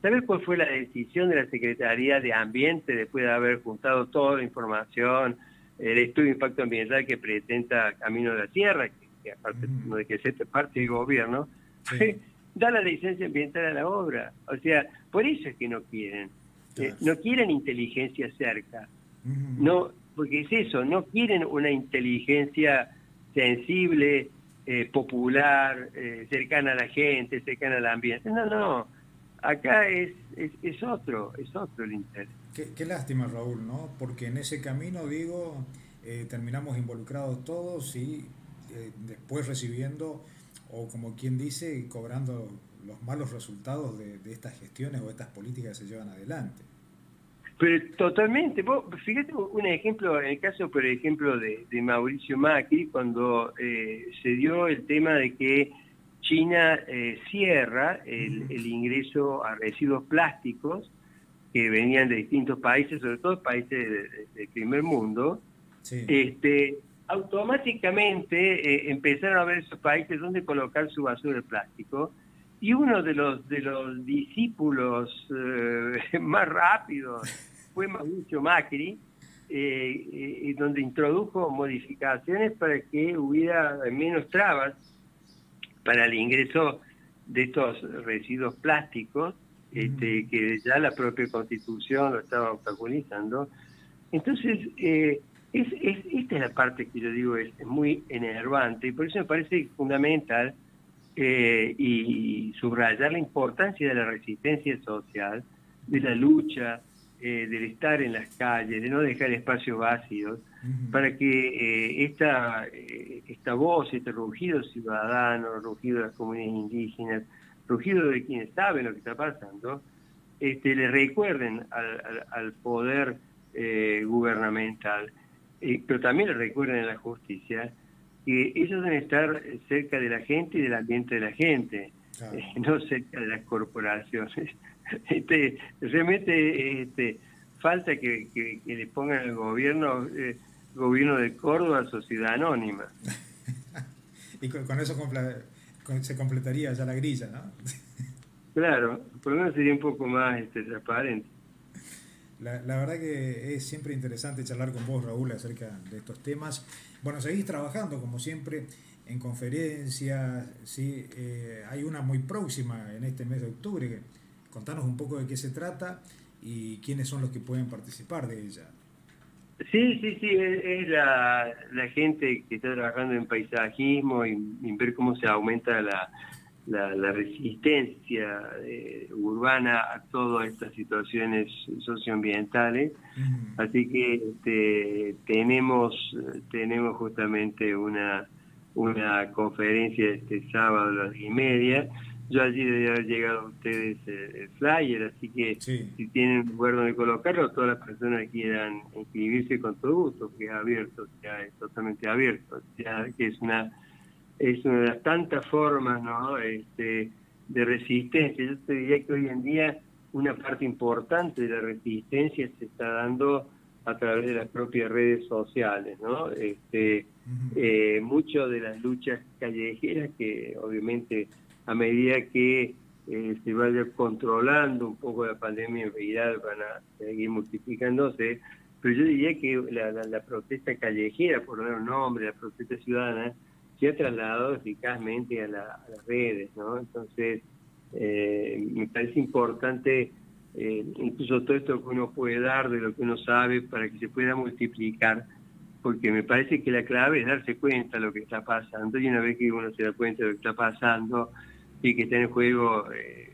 ¿Sabes cuál fue la decisión de la Secretaría de Ambiente después de haber juntado toda la información, el estudio de impacto ambiental que presenta Camino de la Tierra, que, aparte de que es parte del gobierno, [laughs] da la licencia ambiental a la obra? O sea, por eso es que no quieren. Eh, no quieren inteligencia cerca. No, porque es eso, no quieren una inteligencia sensible, eh, popular, eh, cercana a la gente, cercana al ambiente. No, no, acá es, es, otro, es otro el interés. Qué, lástima, Raúl, ¿no? Porque en ese camino, digo, eh, terminamos involucrados todos y después recibiendo, o como quien dice, cobrando los malos resultados de, de estas gestiones o estas políticas que se llevan adelante. Pero totalmente, vos, fíjate un ejemplo, en el caso, por ejemplo, de, Mauricio Macri, cuando eh, se dio el tema de que China eh, cierra el, ingreso a residuos plásticos que venían de distintos países, sobre todo países del primer mundo, este, automáticamente eh, empezaron a ver esos países donde colocar su basura de plástico. Y uno de los de los discípulos [laughs] más rápidos fue Mauricio Macri, eh, eh, donde introdujo modificaciones para que hubiera menos trabas para el ingreso de estos residuos plásticos, este, que ya la propia constitución lo estaba obstaculizando. Entonces, eh, es, esta es la parte que yo digo es, muy enervante y por eso me parece fundamental y subrayar la importancia de la resistencia social, de la lucha, eh, del estar en las calles, de no dejar espacios vacíos, para que eh, esta, eh, esta voz, este rugido ciudadano, rugido de las comunidades indígenas, rugido de quienes saben lo que está pasando, este, le recuerden al, al, poder gubernamental, pero también le recuerden a la justicia que ellos deben estar cerca de la gente y del ambiente de la gente, no cerca de las corporaciones. [laughs] este, realmente este, falta que, le pongan al gobierno eh, gobierno de Córdoba sociedad anónima [laughs] y con, eso se completaría ya la grilla ¿no? [laughs] claro por lo menos sería un poco más este, transparente la, la, verdad que es siempre interesante charlar con vos, Raúl, acerca de estos temas. Bueno, seguís trabajando, como siempre, en conferencias, ¿sí? Eh, hay una muy próxima en este mes de octubre, Contanos un poco de qué se trata y quiénes son los que pueden participar de ella. Sí, sí, sí, es, la, gente que está trabajando en paisajismo y, ver cómo se aumenta la, la, resistencia eh, urbana a todas estas situaciones socioambientales. Así que este, tenemos, tenemos justamente una, una conferencia este sábado a las y media yo allí debe haber llegado a ustedes el flyer, así que si tienen lugar donde colocarlo, todas las personas que quieran inscribirse con todo gusto, que es abierto, sea, es totalmente abierto, sea, que es una es una de las tantas formas ¿no? este, de resistencia. Yo te diría que hoy en día una parte importante de la resistencia se está dando a través de las propias redes sociales, ¿no? Este, eh, mucho de las luchas callejeras que obviamente a medida que eh, se vaya controlando un poco la pandemia, en realidad van a seguir multiplicándose, pero yo diría que la, protesta callejera, por dar un nombre, la protesta ciudadana, se ha trasladado eficazmente a, las redes, ¿no? Entonces, eh, me parece importante eh, incluso todo esto que uno puede dar de lo que uno sabe para que se pueda multiplicar, porque me parece que la clave es darse cuenta de lo que está pasando y una vez que uno se da cuenta de lo que está pasando, y que está en juego eh,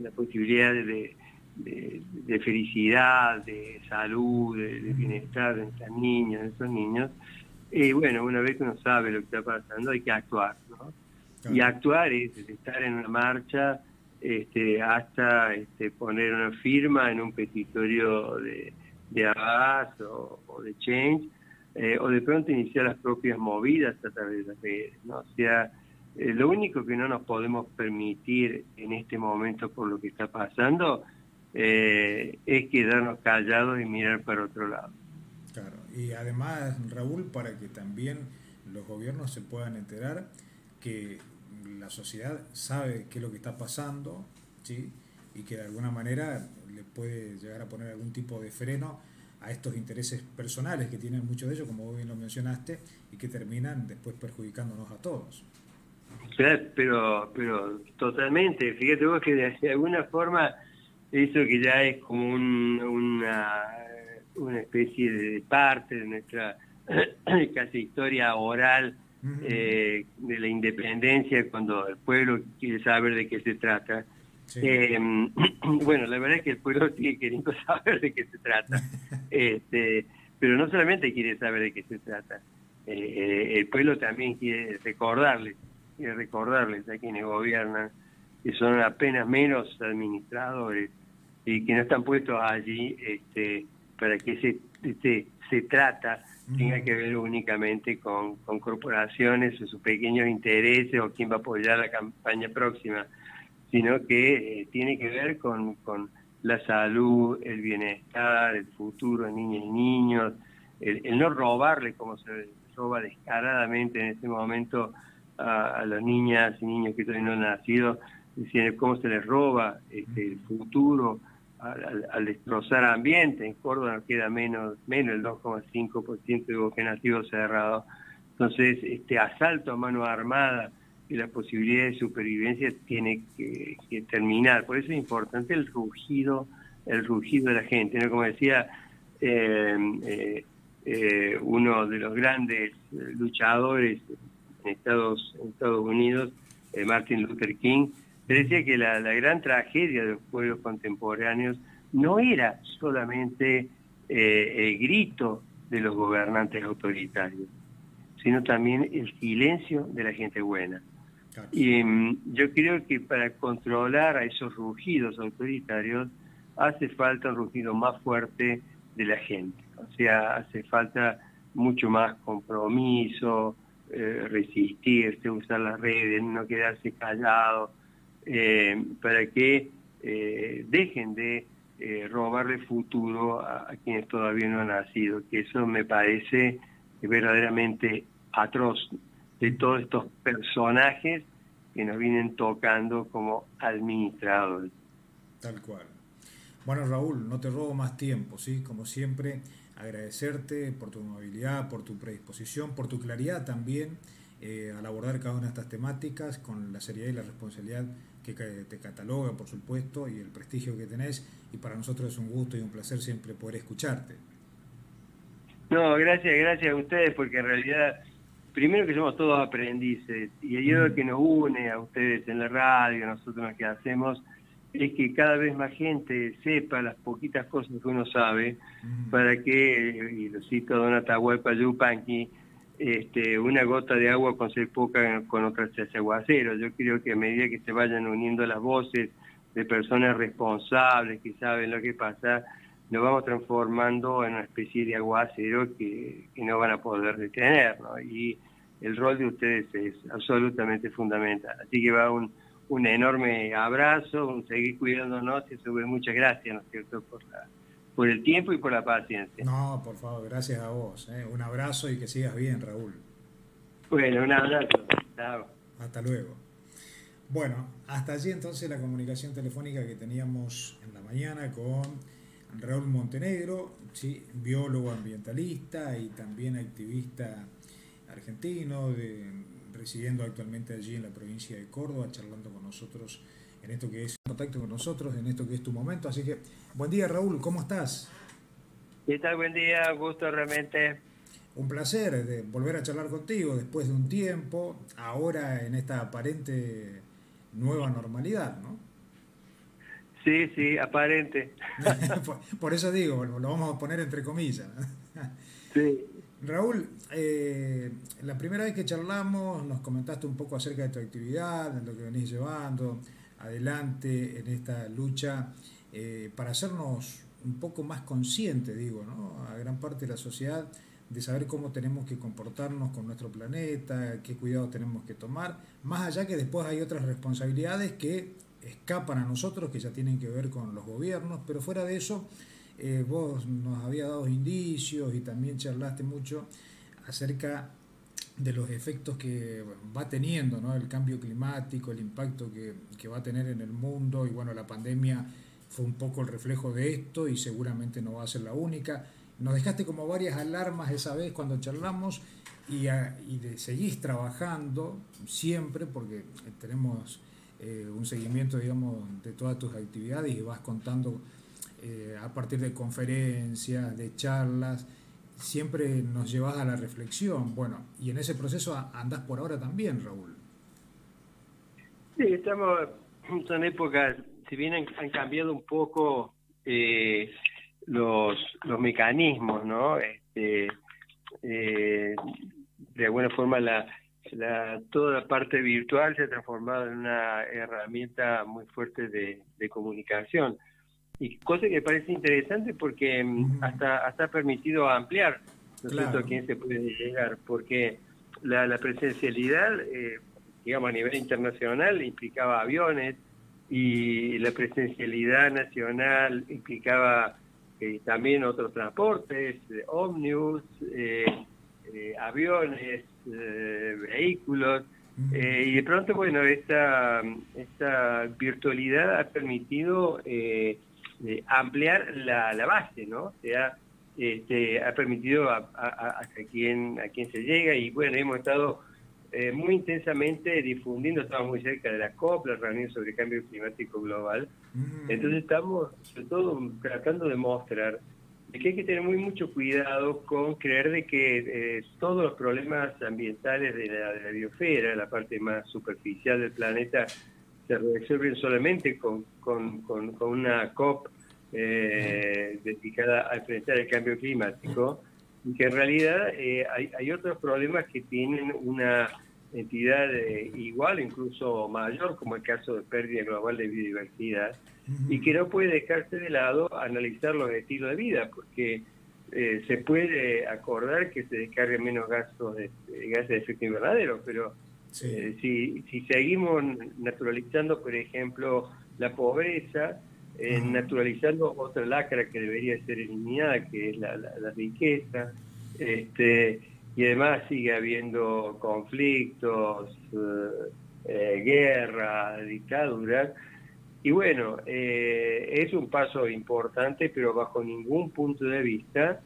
la, posibilidad de, de, felicidad, de salud, de, bienestar de estas niñas, de esos niños. Y bueno, una vez que uno sabe lo que está pasando, hay que actuar, ¿no? Y actuar es estar en una marcha este, hasta este, poner una firma en un petitorio de, de o, de Change, eh, o de pronto iniciar las propias movidas a través de las redes. ¿no? O sea, eh, lo único que no nos podemos permitir en este momento por lo que está pasando eh, es quedarnos callados y mirar para otro lado. Claro, y además, Raúl, para que también los gobiernos se puedan enterar que la sociedad sabe qué es lo que está pasando, ¿sí? y que de alguna manera le puede llegar a poner algún tipo de freno a estos intereses personales que tienen muchos de ellos, como vos bien lo mencionaste, y que terminan después perjudicándonos a todos. Pero, pero totalmente. Fíjate vos que de alguna forma eso que ya es como una, una especie de parte de nuestra [clears throat] casi historia oral eh, de la independencia, cuando el pueblo quiere saber de qué se trata. Eh, [clears throat] bueno, la verdad es que el pueblo [laughs] sigue queriendo saber de qué se trata, [laughs] este, pero no solamente quiere saber de qué se trata, eh, el pueblo también quiere recordarles, quiere recordarles a quienes gobiernan que son apenas menos administradores y que no están puestos allí este, para que se, este, se trata tenga que ver únicamente con, con corporaciones o sus pequeños intereses o quién va a apoyar la campaña próxima, sino que eh, tiene que ver con, con la salud, el bienestar, el futuro de niñas y niños, el, no robarle como se roba descaradamente en este momento a, las niñas y niños que todavía no han nacido, cómo se les roba este, el futuro, al, destrozar ambiente. En Córdoba queda menos, menos el 2,5% de bosque nativo cerrado. Entonces, este asalto a mano armada y la posibilidad de supervivencia tiene que, terminar. Por eso es importante el rugido, el rugido de la gente. Como decía eh, eh, eh, uno de los grandes luchadores en Estados, en Estados Unidos, Martin Luther King, decía que la, gran tragedia de los pueblos contemporáneos no era solamente eh, el grito de los gobernantes autoritarios, sino también el silencio de la gente buena. Y mm, yo creo que para controlar a esos rugidos autoritarios hace falta un rugido más fuerte de la gente. O sea, hace falta mucho más compromiso, eh, resistirse, usar las redes, no quedarse callado, eh, para que eh, dejen de robarle futuro a, quienes todavía no han nacido, que eso me parece verdaderamente atroz de todos estos personajes que nos vienen tocando como administradores. Tal cual. Bueno, Raúl, no te robo más tiempo, ¿sí? Como siempre, agradecerte por tu amabilidad, por tu predisposición, por tu claridad también al abordar cada una de estas temáticas con la seriedad y la responsabilidad que te cataloga, por supuesto, y el prestigio que tenés. Y para nosotros es un gusto y un placer siempre poder escucharte. No, gracias, gracias a ustedes, porque en realidad, primero que somos todos aprendices, y el lo que nos une a ustedes en la radio, a nosotros que hacemos, es que cada vez más gente sepa las poquitas cosas que uno sabe, para que, y lo cito a Don Atahualpa Yupanqui, este, una gota de agua con ser poca con otras se hace aguacero. Yo creo que a medida que se vayan uniendo las voces de personas responsables que saben lo que pasa, nos vamos transformando en una especie de aguacero que, no van a poder detener. Y el rol de ustedes es absolutamente fundamental. Así que va un, un enorme abrazo, un seguir cuidándonos y sobre muchas gracias, ¿no es cierto?, por la por el tiempo y por la paciencia. No, por favor, gracias a vos. ¿eh? Un abrazo y que sigas bien, Raúl. Bueno, un abrazo. Hasta luego. Bueno, hasta allí entonces la comunicación telefónica que teníamos en la mañana con Raúl Montenegro, ¿sí? biólogo ambientalista y también activista argentino, residiendo actualmente allí en la provincia de Córdoba, charlando con nosotros en esto que es contacto con nosotros, en esto que es tu momento. Así que, buen día Raúl, ¿cómo estás? ¿Qué tal? Buen día, gusto realmente. Un placer de volver a charlar contigo después de un tiempo, ahora en esta aparente nueva normalidad, ¿no? Sí, sí, aparente. [laughs] por, eso digo, lo vamos a poner entre comillas. sí. Raúl, eh, la primera vez que charlamos nos comentaste un poco acerca de tu actividad, de lo que venís llevando, adelante en esta lucha eh, para hacernos un poco más conscientes, digo, ¿no? a gran parte de la sociedad de saber cómo tenemos que comportarnos con nuestro planeta, qué cuidados tenemos que tomar, más allá que después hay otras responsabilidades que escapan a nosotros, que ya tienen que ver con los gobiernos, pero fuera de eso, eh, vos nos había dado indicios y también charlaste mucho acerca de los efectos que va teniendo ¿no? el cambio climático, el impacto que, que, va a tener en el mundo y bueno, la pandemia fue un poco el reflejo de esto y seguramente no va a ser la única. Nos dejaste como varias alarmas esa vez cuando charlamos y, y seguís trabajando siempre porque tenemos eh, un seguimiento, digamos, de todas tus actividades y vas contando eh, a partir de conferencias, de charlas, siempre nos llevas a la reflexión. Bueno, y en ese proceso andas por ahora también, Raúl. Sí, estamos, en épocas, si bien han, cambiado un poco eh, los, los mecanismos, ¿no? Este, de alguna forma la, toda la parte virtual se ha transformado en una herramienta muy fuerte de, comunicación. Y cosa que parece interesante porque mm, hasta, hasta ha permitido ampliar ¿no a quién se puede llegar, porque la, la presencialidad, eh, digamos, a nivel internacional implicaba aviones y la presencialidad nacional implicaba eh, también otros transportes, eh, ómnibus, aviones, eh, vehículos. Eh, y de pronto, bueno, esta, esta virtualidad ha permitido eh, ampliar la, la, base, ¿no? O sea, este, ha permitido a, a, a, quien, a quien se llega y bueno, hemos estado muy intensamente difundiendo, estamos muy cerca de la COP, la reunión sobre cambio climático global, entonces estamos sobre todo tratando de mostrar que hay que tener muy mucho cuidado con creer de que eh, todos los problemas ambientales de la, de la biosfera, la parte más superficial del planeta, se resuelven solamente con, con, con, una COP eh, dedicada a enfrentar el cambio climático, y que en realidad eh, hay, hay otros problemas que tienen una entidad igual, incluso mayor, como el caso de pérdida global de biodiversidad, y que no puede dejarse de lado analizar los estilos de vida, porque eh, se puede acordar que se descarguen menos gases de, gases de efecto invernadero, pero eh, si, si seguimos naturalizando, por ejemplo, la pobreza, eh, naturalizando otra lacra que debería ser eliminada, que es la, la, riqueza, este, y además sigue habiendo conflictos, guerra, dictaduras, y bueno, eh, es un paso importante, pero bajo ningún punto de vista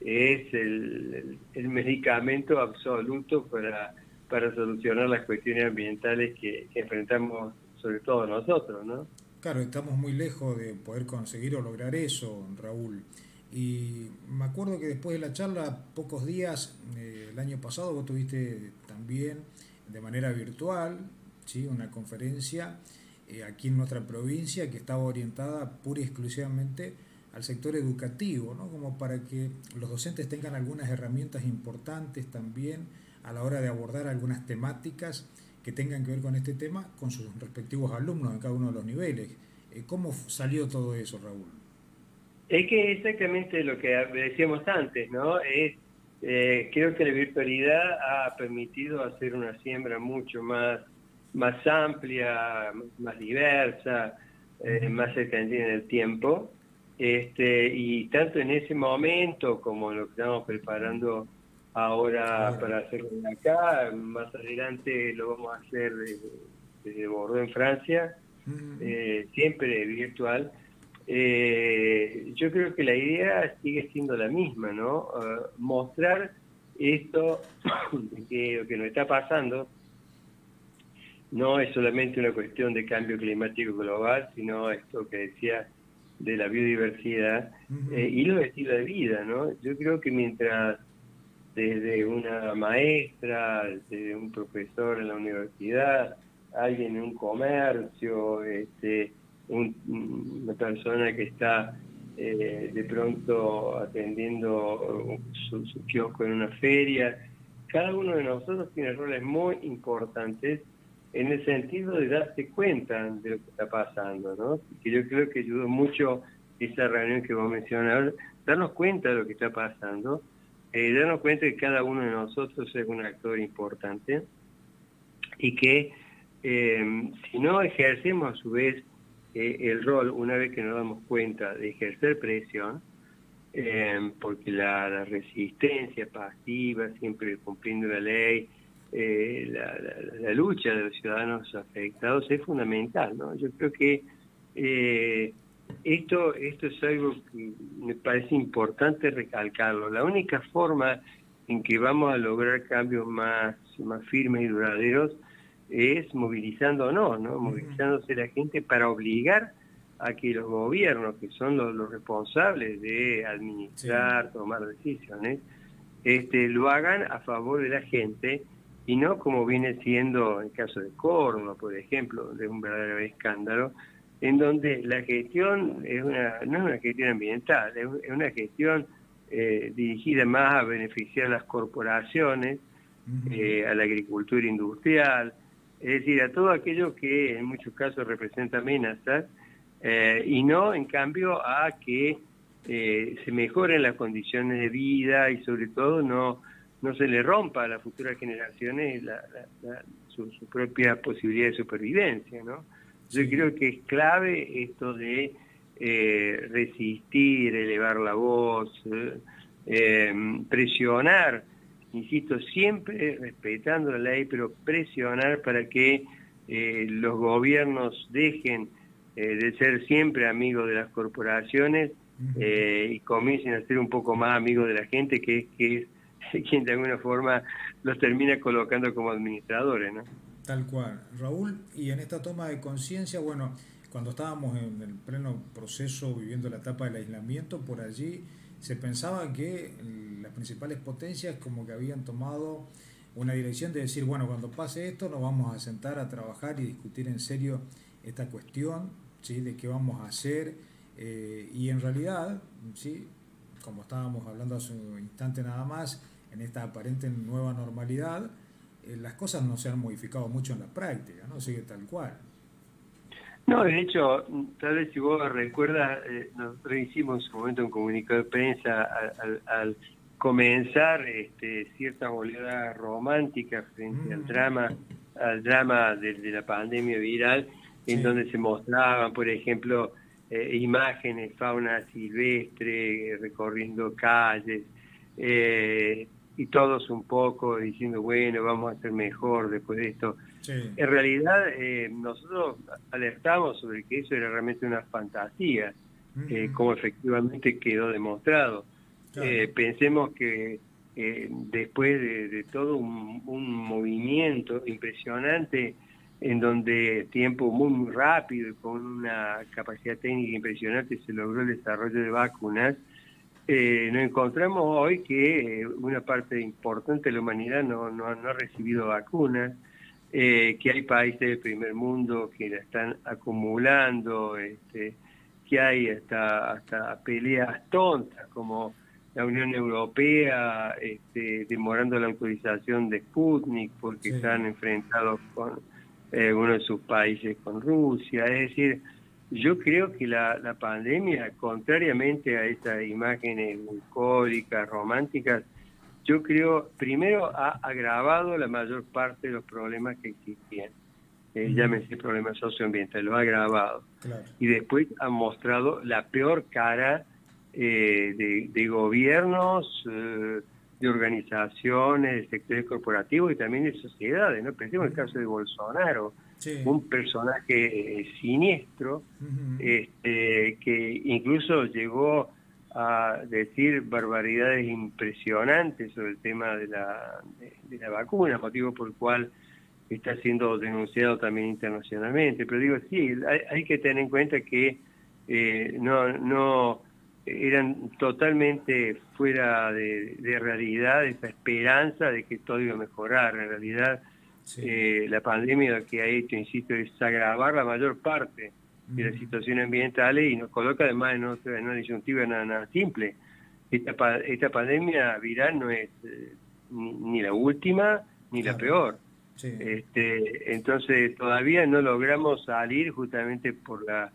es el, medicamento absoluto para, para solucionar las cuestiones ambientales que, enfrentamos sobre todo nosotros, ¿no? Claro, estamos muy lejos de poder conseguir o lograr eso, Raúl. Y me acuerdo que después de la charla, pocos días, eh, el año pasado, vos tuviste también de manera virtual ¿sí? una conferencia eh, aquí en nuestra provincia que estaba orientada pura y exclusivamente al sector educativo, ¿no? como para que los docentes tengan algunas herramientas importantes también a la hora de abordar algunas temáticas que tengan que ver con este tema con sus respectivos alumnos en cada uno de los niveles. Eh, ¿Cómo salió todo eso, Raúl? Es que exactamente lo que decíamos antes, ¿no? Es, eh, creo que la virtualidad ha permitido hacer una siembra mucho más más amplia, más diversa, eh, más cercana en el tiempo. Este, y tanto en ese momento como lo que estamos preparando ahora para hacerlo acá, más adelante lo vamos a hacer desde, Bordeaux en Francia, eh, siempre virtual. Eh, yo creo que la idea sigue siendo la misma, ¿no? mostrar esto [coughs] que que nos está pasando no es solamente una cuestión de cambio climático global, sino esto que decía de la biodiversidad eh, y los estilos de vida, ¿no? Yo creo que mientras desde una maestra, desde un profesor en la universidad, alguien en un comercio, este, una persona que está eh, de pronto atendiendo su, su kiosco en una feria, cada uno de nosotros tiene roles muy importantes en el sentido de darse cuenta de lo que está pasando, ¿no? Que yo creo que ayudó mucho esa reunión que vos mencionabas, darnos cuenta de lo que está pasando, eh, darnos cuenta que cada uno de nosotros es un actor importante y que eh, si no ejercemos a su vez eh, el rol, una vez que nos damos cuenta de ejercer presión, eh, porque la, resistencia pasiva, siempre cumpliendo la ley, eh, la, lucha de los ciudadanos afectados es fundamental. ¿no? Yo creo que esto, esto es algo que me parece importante recalcarlo. La única forma en que vamos a lograr cambios más, más firmes y duraderos es movilizándonos, ¿no? Movilizándose la gente para obligar a que los gobiernos, que son los, responsables de administrar, tomar decisiones, este, lo hagan a favor de la gente y no como viene siendo el caso de Córdoba, por ejemplo, de un verdadero escándalo, en donde la gestión es una, no es una gestión ambiental, es, una gestión eh, dirigida más a beneficiar a las corporaciones, eh, a la agricultura industrial, es decir, a todo aquello que en muchos casos representa amenazas, eh, y no, en cambio, a que eh, se mejoren las condiciones de vida y sobre todo no, no se le rompa a las futuras generaciones su, propia posibilidad de supervivencia. ¿no? Yo creo que es clave esto de eh, resistir, elevar la voz, presionar insisto, siempre respetando la ley, pero presionar para que eh, los gobiernos dejen eh, de ser siempre amigos de las corporaciones eh, y comiencen a ser un poco más amigos de la gente, que, que es [laughs] quien de alguna forma los termina colocando como administradores. ¿no? Tal cual. Raúl, y en esta toma de conciencia, bueno, cuando estábamos en el pleno proceso viviendo la etapa del aislamiento, por allí se pensaba que las principales potencias como que habían tomado una dirección de decir, bueno, cuando pase esto nos vamos a sentar a trabajar y discutir en serio esta cuestión, ¿sí? de qué vamos a hacer. Eh, y en realidad, ¿sí? como estábamos hablando hace un instante nada más, en esta aparente nueva normalidad, las cosas no se han modificado mucho en la práctica, ¿no? sigue tal cual. No, de hecho, tal vez si vos recuerdas, eh, nosotros hicimos en su momento un comunicado de prensa al, comenzar este, cierta oleada romántica frente al mm. drama al drama de, la pandemia viral, en donde se mostraban, por ejemplo, eh, imágenes, fauna silvestre, recorriendo calles, eh, y todos un poco diciendo, bueno, vamos a hacer mejor después de esto. En realidad, eh, nosotros alertamos sobre que eso era realmente una fantasía, eh, como efectivamente quedó demostrado. Eh, pensemos que después de, todo un, movimiento impresionante, en donde tiempo muy, muy rápido y con una capacidad técnica impresionante se logró el desarrollo de vacunas, nos encontramos hoy que una parte importante de la humanidad no, no, no ha recibido vacunas eh, que hay países del primer mundo que la están acumulando, este, que hay hasta, hasta peleas tontas como la Unión Europea este, demorando la autorización de Sputnik porque están enfrentados con eh, uno de sus países con Rusia. Es decir, yo creo que la, la pandemia, contrariamente a estas imágenes bucólicas, románticas, yo creo, primero ha agravado la mayor parte de los problemas que existían. Eh, llámese problemas socioambientales, lo ha agravado. Y después ha mostrado la peor cara eh, de, gobiernos, eh, de organizaciones, de sectores corporativos y también de sociedades. ¿no? Pensemos en el caso de Bolsonaro, un personaje eh, siniestro este, que incluso llegó a decir barbaridades impresionantes sobre el tema de la, de, la vacuna, motivo por el cual está siendo denunciado también internacionalmente. Pero digo, sí, hay, que tener en cuenta que eh, no, no eran totalmente fuera de, realidad esa esperanza de que todo iba a mejorar. En realidad, eh, la pandemia lo que ha hecho, insisto, es agravar la mayor parte de las situaciones ambientales y nos coloca además en, otra, en una disyuntiva nada, simple. Esta, esta pandemia viral no es eh, ni, la última ni la peor. Este, entonces todavía no logramos salir justamente por la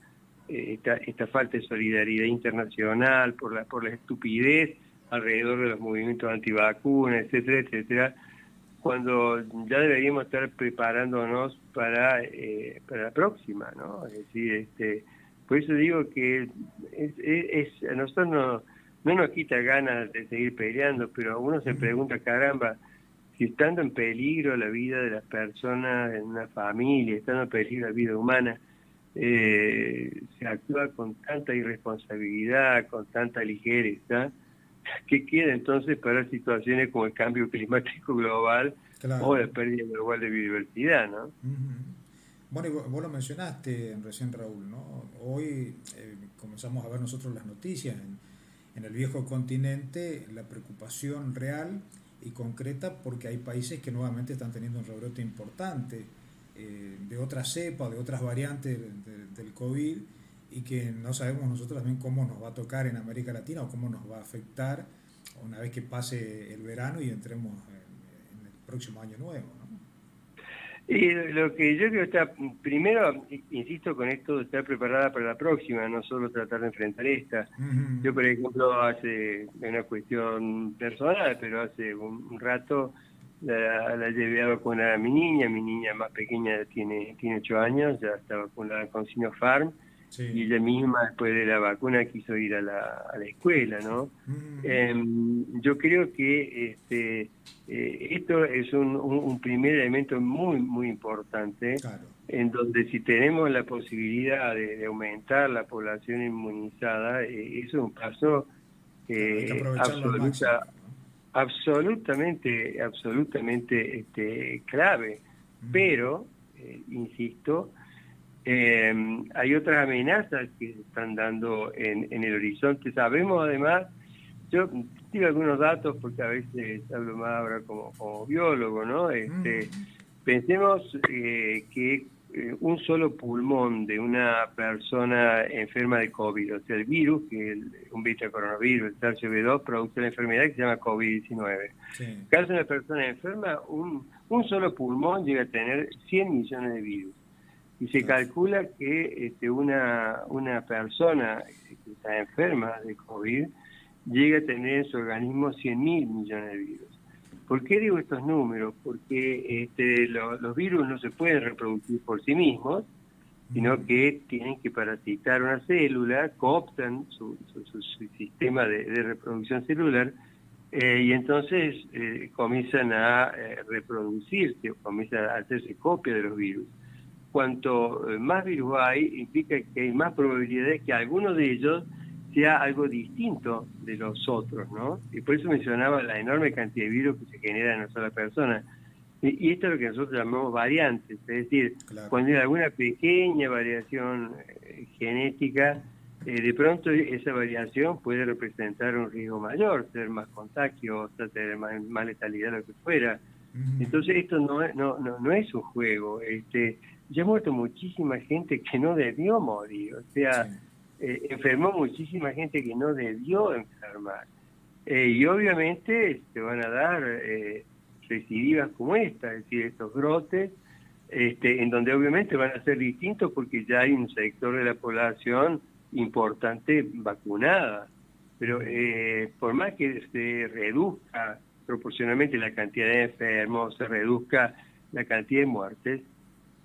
eh, esta, falta de solidaridad internacional, por la, por la estupidez alrededor de los movimientos antivacunas, etcétera, etcétera, cuando ya deberíamos estar preparándonos para, eh, para la próxima, ¿no? Es decir, este, por eso digo que es, a nosotros no, no nos quita ganas de seguir peleando, pero uno se pregunta, caramba, si estando en peligro la vida de las personas en una familia, estando en peligro la vida humana, eh, se actúa con tanta irresponsabilidad, con tanta ligereza, ¿qué queda entonces para situaciones como el cambio climático global o la pérdida global de biodiversidad? ¿no? Bueno, y vos, lo mencionaste recién, Raúl, ¿no? Hoy eh, comenzamos a ver nosotros las noticias en, en el viejo continente, la preocupación real y concreta porque hay países que nuevamente están teniendo un rebrote importante eh, de otras cepas, de otras variantes del COVID y que no sabemos nosotros también cómo nos va a tocar en América Latina o cómo nos va a afectar una vez que pase el verano y entremos en, el próximo año nuevo. Y lo que yo creo está, primero, insisto con esto estar preparada para la próxima, no solo tratar de enfrentar esta. Yo, por ejemplo, hace una cuestión personal, pero hace un rato la, la llevé a vacunar a mi niña, mi niña más pequeña tiene tiene ocho años, ya está vacunada con Sinopharm, y ella misma después de la vacuna quiso ir a la, a la escuela, ¿no? Mm. Em, yo creo que este eh, esto es un, un, primer elemento muy, muy importante, en donde si tenemos la posibilidad de, aumentar la población inmunizada, eh, eso es un paso absoluta, absolutamente, absolutamente este, clave. Pero, eh, insisto, eh, hay otras amenazas que se están dando en, en el horizonte. Sabemos además, yo digo algunos datos porque a veces hablo más ahora como, como biólogo, ¿no? Este, Pensemos eh, que eh, un solo pulmón de una persona enferma de COVID, o sea, el virus, que es un beta coronavirus, el SARS-CoV-2, produce una enfermedad que se llama COVID-19. Sí. Caso una persona enferma, un, un solo pulmón llega a tener 100 millones de virus. Y se calcula que este, una, una persona que está enferma de COVID llega a tener en su organismo 100 mil millones de virus. ¿Por qué digo estos números? Porque este, los virus no se pueden reproducir por sí mismos, sino que tienen que parasitar una célula, cooptan su, sistema de, reproducción celular eh, y entonces eh, comienzan a eh, reproducirse, comienzan a hacerse copia de los virus. Cuanto más virus hay, implica que hay más probabilidades que algunos de ellos sea algo distinto de los otros, ¿no? Y por eso mencionaba la enorme cantidad de virus que se genera en una sola persona. Y, esto es lo que nosotros llamamos variantes, es decir, cuando hay alguna pequeña variación eh, genética, eh, de pronto esa variación puede representar un riesgo mayor, ser más contagiosa, tener más, letalidad, lo que fuera. Entonces esto no, no, no, no, es un juego. Este, ya ha muerto muchísima gente que no debió morir, o sea... Eh, enfermó muchísima gente que no debió enfermar. Eh, y obviamente se van a dar eh, recidivas como esta, es decir, estos brotes, este, en donde obviamente van a ser distintos porque ya hay un sector de la población importante vacunada. Pero eh, por más que se reduzca proporcionalmente la cantidad de enfermos, se reduzca la cantidad de muertes,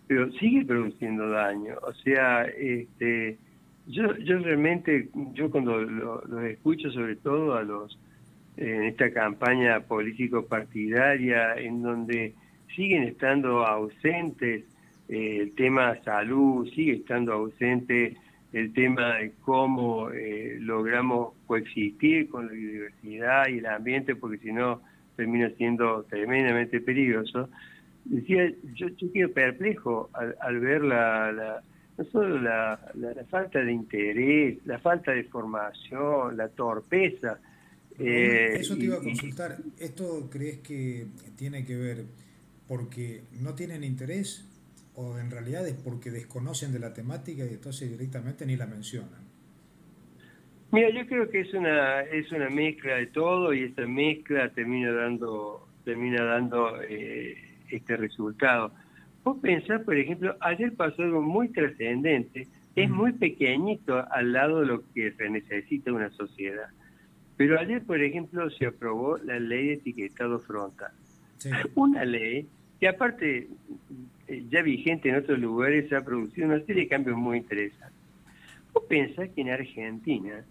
pero sigue produciendo daño. O sea, este, yo, yo realmente, yo cuando los lo escucho, sobre todo a los en esta campaña político-partidaria, en donde siguen estando ausentes eh, el tema salud, sigue estando ausente el tema de cómo eh, logramos coexistir con la biodiversidad y el ambiente, porque si no termina siendo tremendamente peligroso. Decía, yo, yo quedo perplejo al, al ver la no solo la, la, falta de interés, la falta de formación, la torpeza. Eh, Eso te iba a consultar. ¿Esto crees que tiene que ver porque no tienen interés o en realidad es porque desconocen de la temática y entonces directamente ni la mencionan? Mira, yo creo que es una es una mezcla de todo y esa mezcla termina dando termina dando eh, este resultado. Vos pensás, por ejemplo, ayer pasó algo muy trascendente, es muy pequeñito al lado de lo que se necesita una sociedad. Pero ayer, por ejemplo, se aprobó la ley de etiquetado frontal. [laughs] Una ley que aparte, eh, ya vigente en otros lugares, ha producido una serie de cambios muy interesantes. Vos pensás que en Argentina,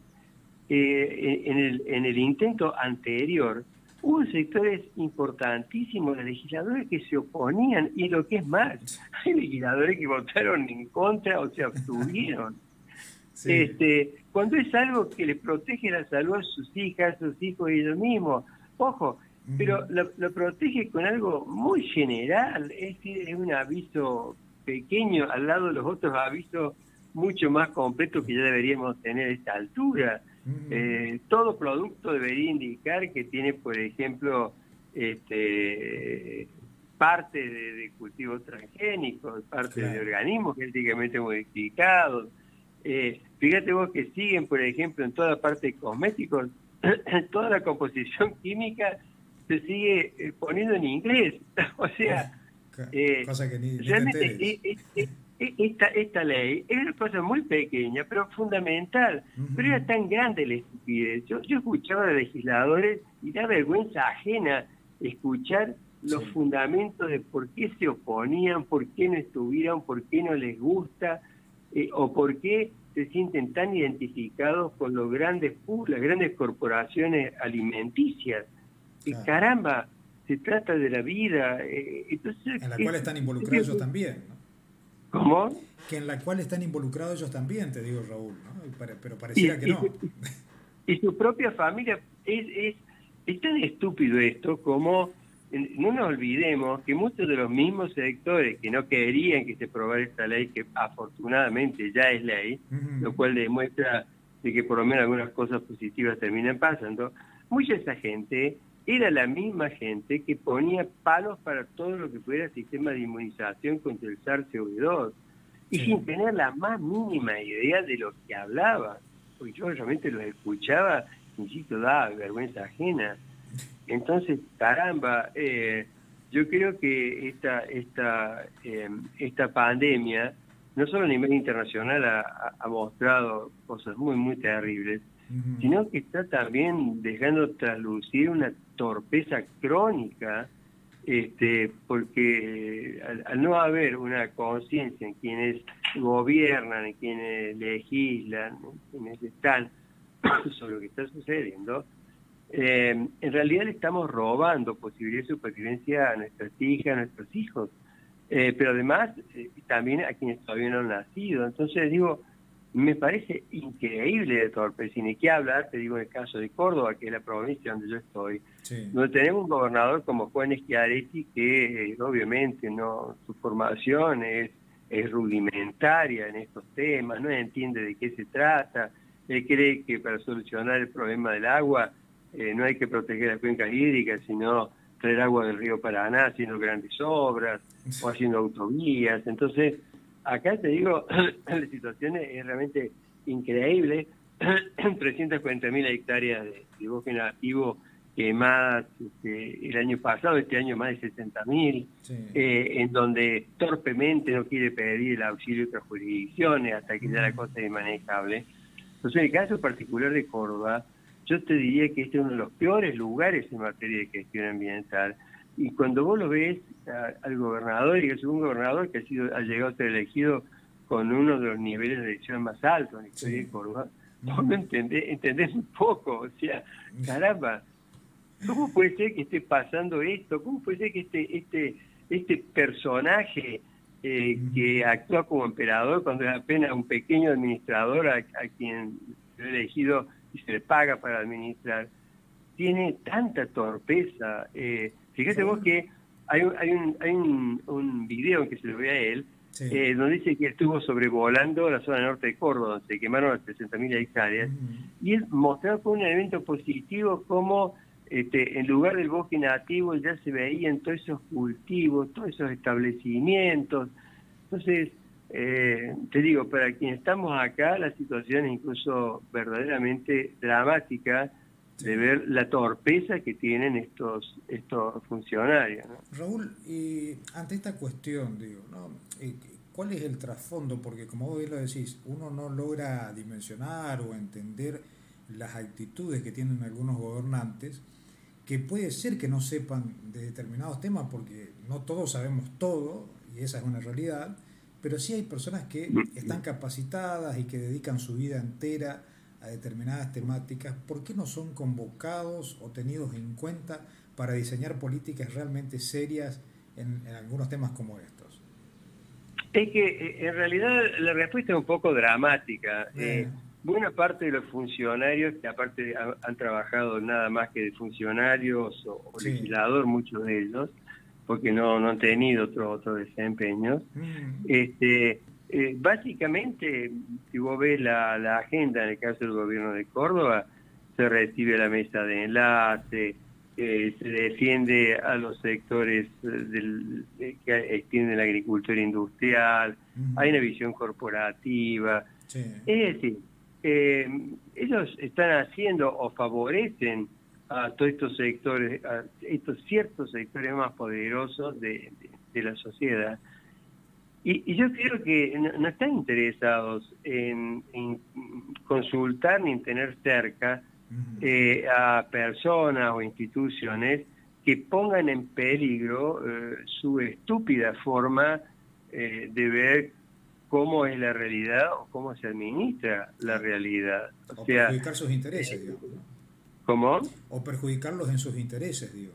eh, en, el, en el intento anterior, hubo sectores importantísimos de legisladores que se oponían, y lo que es más, hay legisladores que votaron en contra o se abstuvieron. [laughs] Este, cuando es algo que le protege la salud a sus hijas, a sus hijos y ellos mismos, ojo, pero lo, protege con algo muy general, es, es un aviso pequeño al lado de los otros avisos mucho más completos que ya deberíamos tener a esta altura. Eh, todo producto debería indicar que tiene, por ejemplo, este, parte de, cultivos transgénicos, parte de organismos genéticamente modificados. Eh, fíjate vos que siguen, por ejemplo, en toda parte de cosméticos, [clears throat] toda la composición química se sigue eh, poniendo en inglés. [laughs] o sea, cosa que ni, realmente esta, esta ley es una cosa muy pequeña, pero fundamental. Pero era tan grande la estupidez. Yo, yo escuchaba a legisladores y da vergüenza ajena escuchar los fundamentos de por qué se oponían, por qué no estuvieron, por qué no les gusta, eh, o por qué se sienten tan identificados con los grandes las grandes corporaciones alimenticias. Y caramba, se trata de la vida. Eh, entonces, en la cual están involucrados ellos también. ¿no? ¿Cómo? Que en la cual están involucrados ellos también, te digo Raúl, ¿no? pero pareciera que no. Y, su propia familia, es, es, es tan estúpido esto como no nos olvidemos que muchos de los mismos sectores que no querían que se aprobara esta ley, que afortunadamente ya es ley, lo cual demuestra de que por lo menos algunas cosas positivas terminan pasando, mucha esa gente era la misma gente que ponía palos para todo lo que fuera sistema de inmunización contra el SARS-CoV-2 y sin tener la más mínima idea de lo que hablaba. Porque yo realmente los escuchaba, insisto, daba vergüenza ajena. Entonces, caramba, eh, yo creo que esta, esta, eh, esta pandemia, no solo a nivel internacional, ha mostrado cosas muy, muy terribles, sino que está también dejando traslucir una torpeza crónica, este, porque al, no haber una conciencia en quienes gobiernan, en quienes legislan, en quienes están [coughs] sobre lo que está sucediendo, eh, en realidad le estamos robando posibilidades de supervivencia a nuestras hijas, a nuestros hijos, eh, pero además eh, también a quienes todavía no han nacido. Entonces digo, me parece increíble de torpeza. Y ni qué hablar, te digo, en el caso de Córdoba, que es la provincia donde yo estoy, donde tenemos un gobernador como Juan Schiaretti que eh, obviamente no su formación es, es rudimentaria en estos temas, no entiende de qué se trata, él cree que para solucionar el problema del agua eh, no hay que proteger las cuencas hídricas, sino traer agua del río Paraná haciendo grandes obras o haciendo autovías. Entonces, acá te digo, [clears throat] la situación es realmente increíble. [clears throat] 340.000 hectáreas de, bosque nativo quemadas este, el año pasado, este año más de 60.000, eh, en donde torpemente no quiere pedir el auxilio de otras jurisdicciones hasta que ya la cosa es manejable. Entonces, en el caso particular de Córdoba, yo te diría que este es uno de los peores lugares en materia de gestión ambiental. Y cuando vos lo ves al gobernador y al segundo gobernador que ha sido ha llegado a ser elegido con uno de los niveles de elección más altos en la historia de Córdoba, vos no entendés, entendés un poco, o sea, caramba, ¿cómo puede ser que esté pasando esto? ¿Cómo puede ser que este, este, este personaje eh, que actúa como emperador cuando es apenas un pequeño administrador a, a quien ha elegido y se le paga para administrar, tiene tanta torpeza? Eh, Fíjate vos que hay, un, hay, un, hay un, video que se lo ve a él, eh, donde dice que estuvo sobrevolando la zona norte de Córdoba, donde se quemaron las 60.000 hectáreas, y él mostraba con un elemento positivo como este, en lugar del bosque nativo ya se veían todos esos cultivos, todos esos establecimientos. Entonces, eh, te digo, para quienes estamos acá, la situación es incluso verdaderamente dramática de ver la torpeza que tienen estos estos funcionarios. Raúl, y ante esta cuestión, digo, ¿no? Eh, ¿cuál es el trasfondo? Porque como vos bien lo decís, uno no logra dimensionar o entender las actitudes que tienen algunos gobernantes, que puede ser que no sepan de determinados temas, porque no todos sabemos todo, y esa es una realidad, pero sí hay personas que están capacitadas y que dedican su vida entera a determinadas temáticas, ¿por qué no son convocados o tenidos en cuenta para diseñar políticas realmente serias en, algunos temas como estos? Es que eh, en realidad la respuesta es un poco dramática. Eh, buena parte de los funcionarios, que aparte han, trabajado nada más que de funcionarios o, legislador, muchos de ellos, porque no, no han tenido otro, otro desempeño, mm. este, eh, básicamente, si vos ves la, agenda en el caso del gobierno de Córdoba, se recibe la mesa de enlace, eh, se defiende a los sectores eh, del, que extienden la agricultura industrial, hay una visión corporativa. Es decir, ellos están haciendo o favorecen a todos estos sectores, a estos ciertos sectores más poderosos de la sociedad y, yo creo que no, están interesados en, consultar ni en tener cerca eh, a personas o instituciones que pongan en peligro eh, su estúpida forma eh, de ver cómo es la realidad o cómo se administra la realidad. O, perjudicar sus intereses, digo. ¿Cómo? O perjudicarlos en sus intereses, digo.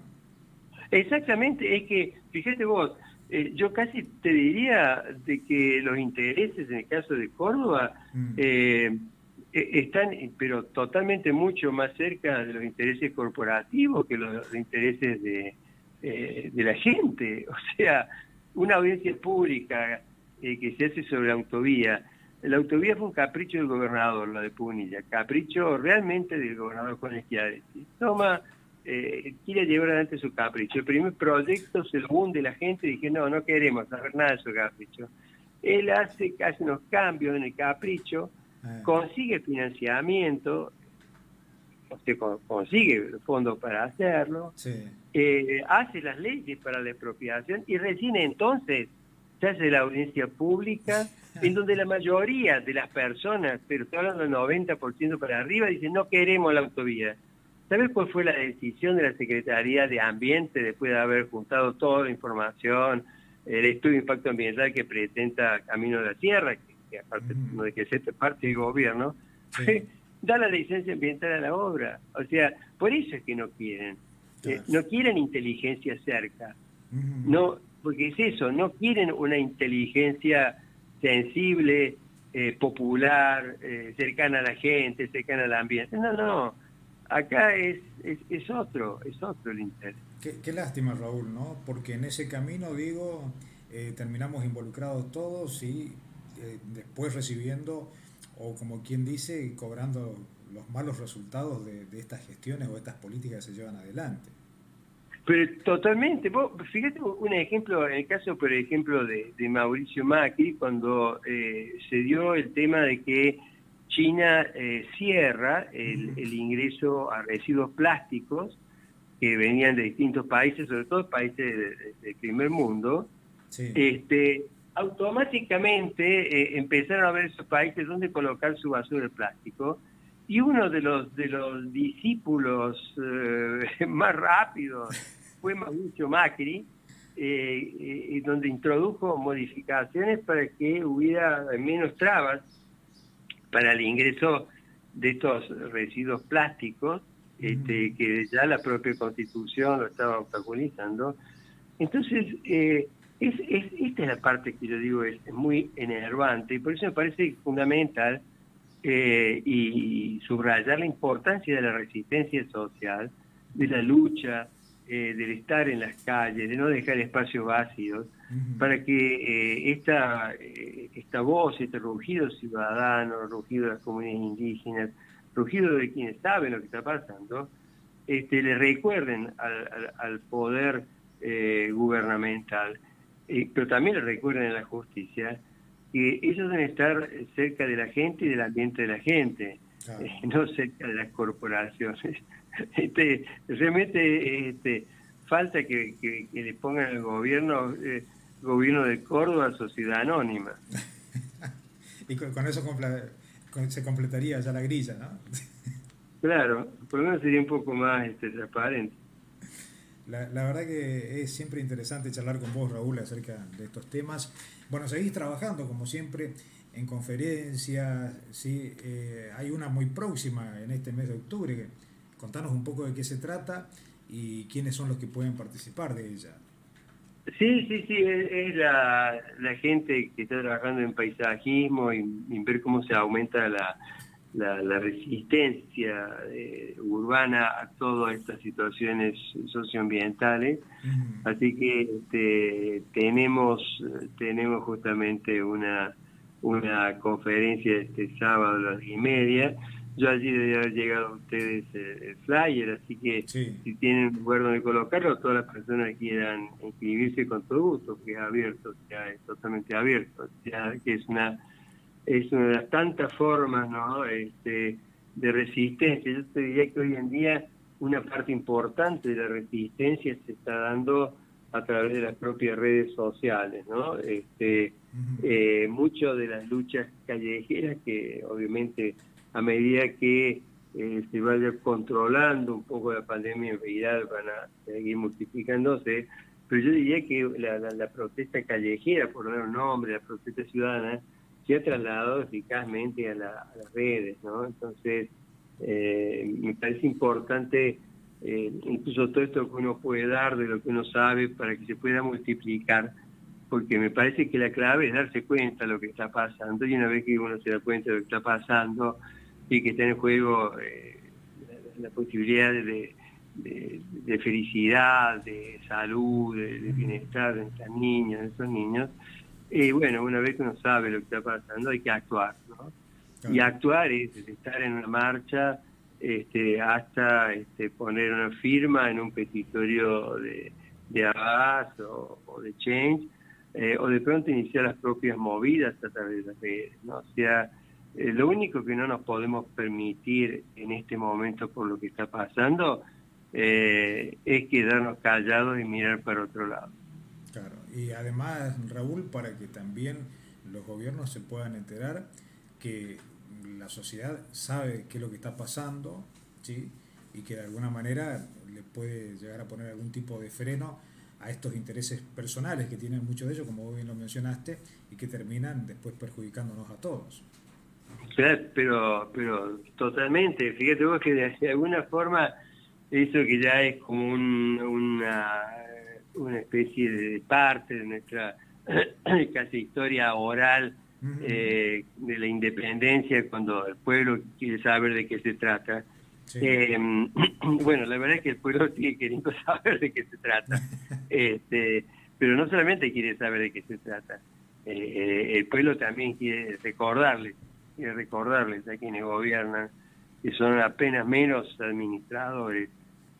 Exactamente, es que, fíjate vos, eh, yo casi te diría de que los intereses en el caso de Córdoba mm. eh, e, están, pero totalmente mucho más cerca de los intereses corporativos que los, intereses de, eh, de la gente. [laughs] O sea, una audiencia pública que se hace sobre la autovía. La autovía fue un capricho del gobernador, la de Punilla, capricho realmente del gobernador Juan Schiaretti. Toma eh, quiere llevar adelante su capricho. El primer proyecto se lo hunde la gente y dije, no, no queremos saber nada de su capricho. Él hace, hace unos cambios en el capricho, ah. consigue financiamiento, consigue fondos para hacerlo, eh, hace las leyes para la expropiación y recién entonces se hace la audiencia pública [laughs] en donde la mayoría de las personas, pero estoy hablando del 90% para arriba, dicen no queremos la autovía. ¿Sabes cuál fue la decisión de la Secretaría de Ambiente después de haber juntado toda la información, el estudio de impacto ambiental que presenta Camino de la Tierra, que, aparte de que es parte del gobierno, [laughs] da la licencia ambiental a la obra? O sea, por eso es que no quieren. Eh, no quieren inteligencia cerca. no Porque es eso, no quieren una inteligencia sensible, eh, popular, eh, cercana a la gente, cercana al ambiente. No, no acá es, es, otro, es otro el interés. Qué, lástima, Raúl, ¿no? Porque en ese camino, digo, eh, terminamos involucrados todos y eh, después recibiendo, o como quien dice, cobrando los malos resultados de, estas gestiones o estas políticas que se llevan adelante. Pero totalmente, fíjate un ejemplo, en el caso, por ejemplo, de, Mauricio Macri, cuando eh, se dio el tema de que China eh, cierra el, ingreso a residuos plásticos que venían de distintos países, sobre todo países del primer mundo, este, automáticamente eh, empezaron a ver esos países donde colocar su basura de plástico. Y uno de los de los discípulos eh, [laughs] más rápidos fue Mauricio Macri, donde introdujo modificaciones para que hubiera menos trabas para el ingreso de estos residuos plásticos, este, que ya la propia Constitución lo estaba obstaculizando. Entonces, eh, es, esta es la parte que yo digo es, muy enervante y por eso me parece fundamental eh, y subrayar la importancia de la resistencia social, de la lucha, eh, del estar en las calles, de no dejar espacios vacíos, para que eh, esta, eh, esta voz, este rugido ciudadano, rugido de las comunidades indígenas, rugido de quienes saben lo que está pasando, este, le recuerden al, poder gubernamental, pero también le recuerden a la justicia que ellos deben estar cerca de la gente y del ambiente de la gente. no cerca de las corporaciones. [laughs] Este, realmente este, falta que, le pongan al gobierno, eh, gobierno de Córdoba, sociedad anónima. [laughs] y con, eso se completaría ya la grilla, ¿no? [laughs] claro, por lo menos sería un poco más este, transparente. La, la, verdad que es siempre interesante charlar con vos, Raúl, acerca de estos temas. Bueno, seguís trabajando, como siempre, en conferencias, ¿sí? Eh, hay una muy próxima en este mes de octubre. Contanos un poco de qué se trata y quiénes son los que pueden participar de ella. Sí, sí, sí, es, la, la, gente que está trabajando en paisajismo y, ver cómo se aumenta la, la, resistencia eh, urbana a todas estas situaciones socioambientales. Así que este, tenemos, tenemos justamente una, una conferencia este sábado a las diez y media yo allí debe haber llegado a ustedes el flyer, así que si tienen lugar donde colocarlo, todas las personas quieran inscribirse con todo gusto, que es abierto, sea, es totalmente abierto, sea, que es una es una de las tantas formas ¿no? este, de resistencia. Yo te diría que hoy en día una parte importante de la resistencia se está dando a través de las propias redes sociales, ¿no? Este, eh, mucho de las luchas callejeras que obviamente a medida que eh, se vaya controlando un poco la pandemia, en realidad van a seguir multiplicándose, pero yo diría que la, protesta callejera, por dar un nombre, la protesta ciudadana, se ha trasladado eficazmente a, las redes, ¿no? Entonces, eh, me parece importante eh, incluso todo esto que uno puede dar de lo que uno sabe para que se pueda multiplicar, porque me parece que la clave es darse cuenta de lo que está pasando y una vez que uno se da cuenta de lo que está pasando, y que está en juego eh, la, posibilidad de, de, felicidad, de salud, de, bienestar de estas niñas, de esos niños. Y bueno, una vez que uno sabe lo que está pasando, hay que actuar, ¿no? Y actuar es estar en una marcha este, hasta este, poner una firma en un petitorio de, de o, de Change, eh, o de pronto iniciar las propias movidas a través de las redes, ¿no? O sea, eh, lo único que no nos podemos permitir en este momento por lo que está pasando eh, es quedarnos callados y mirar para otro lado. Claro, y además, Raúl, para que también los gobiernos se puedan enterar que la sociedad sabe qué es lo que está pasando, ¿sí? y que de alguna manera le puede llegar a poner algún tipo de freno a estos intereses personales que tienen muchos de ellos, como vos bien lo mencionaste, y que terminan después perjudicándonos a todos pero, pero totalmente. Fíjate vos que de alguna forma eso que ya es como una, una especie de parte de nuestra [clears throat] casi historia oral eh, de la independencia cuando el pueblo quiere saber de qué se trata. Eh, [clears throat] bueno, la verdad es que el pueblo [laughs] sigue queriendo saber de qué se trata, [laughs] este, pero no solamente quiere saber de qué se trata, eh, el pueblo también quiere recordarle y recordarles a quienes gobiernan que son apenas menos administradores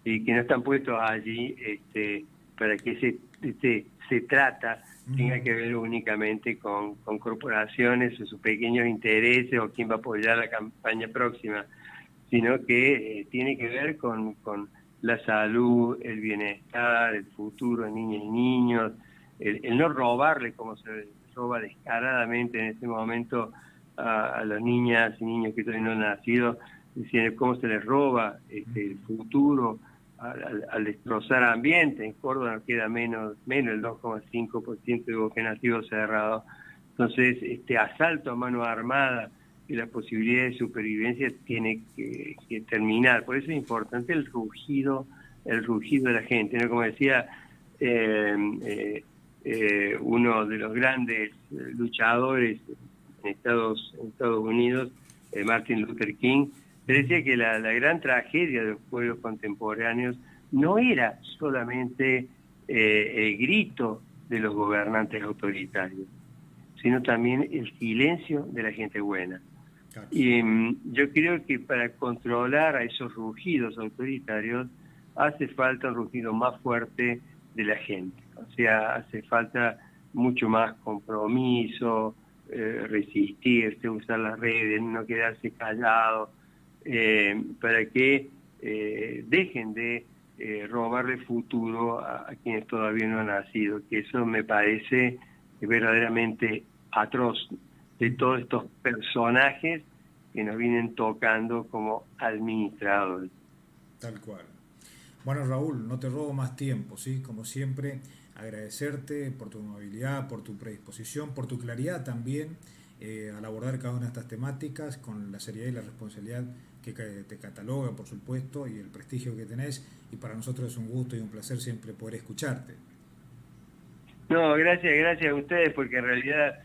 y que no están puestos allí este, para que se, este, se trata tenga que ver únicamente con, con corporaciones o sus pequeños intereses o quién va a apoyar la campaña próxima, sino que eh, tiene que ver con, con la salud, el bienestar, el futuro de niñas y niños, el, el no robarle como se roba descaradamente en este momento a, las niñas y niños que todavía no han nacido, cómo se les roba este, el futuro al, destrozar ambiente. En Córdoba queda menos, menos el 2,5% de bosque nativo cerrado. Entonces, este asalto a mano armada y la posibilidad de supervivencia tiene que, terminar. Por eso es importante el rugido, el rugido de la gente. Como decía eh, eh, eh, uno de los grandes luchadores en Estados, Estados Unidos, eh, Martin Luther King, decía que la, gran tragedia de los pueblos contemporáneos no era solamente eh, el grito de los gobernantes autoritarios, sino también el silencio de la gente buena. Y mm, yo creo que para controlar a esos rugidos autoritarios hace falta un rugido más fuerte de la gente. O sea, hace falta mucho más compromiso, eh, resistirse, usar las redes, no quedarse callado, eh, para que dejen de robarle futuro a, quienes todavía no han nacido, que eso me parece verdaderamente atroz de todos estos personajes que nos vienen tocando como administradores. Tal cual. Bueno, Raúl, no te robo más tiempo, ¿sí? Como siempre, agradecerte por tu amabilidad, por tu predisposición, por tu claridad también eh, al abordar cada una de estas temáticas con la seriedad y la responsabilidad que te cataloga, por supuesto, y el prestigio que tenés. Y para nosotros es un gusto y un placer siempre poder escucharte. No, gracias, gracias a ustedes, porque en realidad,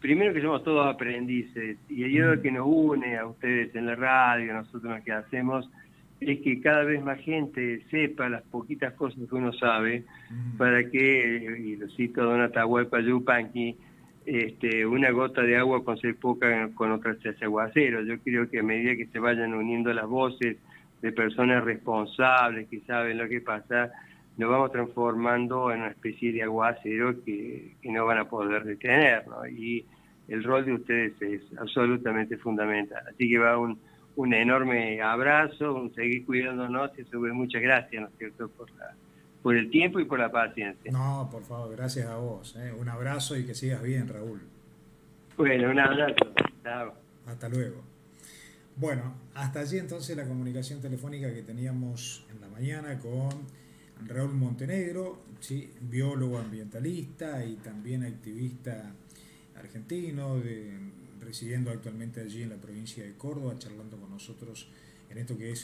primero que somos todos aprendices, y mm. que nos une a ustedes en la radio, a nosotros lo que hacemos, es que cada vez más gente sepa las poquitas cosas que uno sabe mm. para que, y lo cito Don Atahualpa Yupanqui, este, una gota de agua con ser poca con otras se hace aguacero. Yo creo que a medida que se vayan uniendo las voces de personas responsables que saben lo que pasa, nos vamos transformando en una especie de aguacero que, que no van a poder detener. ¿no? Y el rol de ustedes es absolutamente fundamental. Así que va un un enorme abrazo, un seguir cuidándonos y sobre muchas gracias, ¿no es cierto?, por, la, por el tiempo y por la paciencia. No, por favor, gracias a vos. ¿eh? Un abrazo y que sigas bien, Raúl. Bueno, un abrazo. Chao. Hasta luego. Bueno, hasta allí entonces la comunicación telefónica que teníamos en la mañana con Raúl Montenegro, ¿sí? biólogo ambientalista y también activista argentino de residiendo actualmente allí en la provincia de Córdoba, charlando con nosotros en esto que es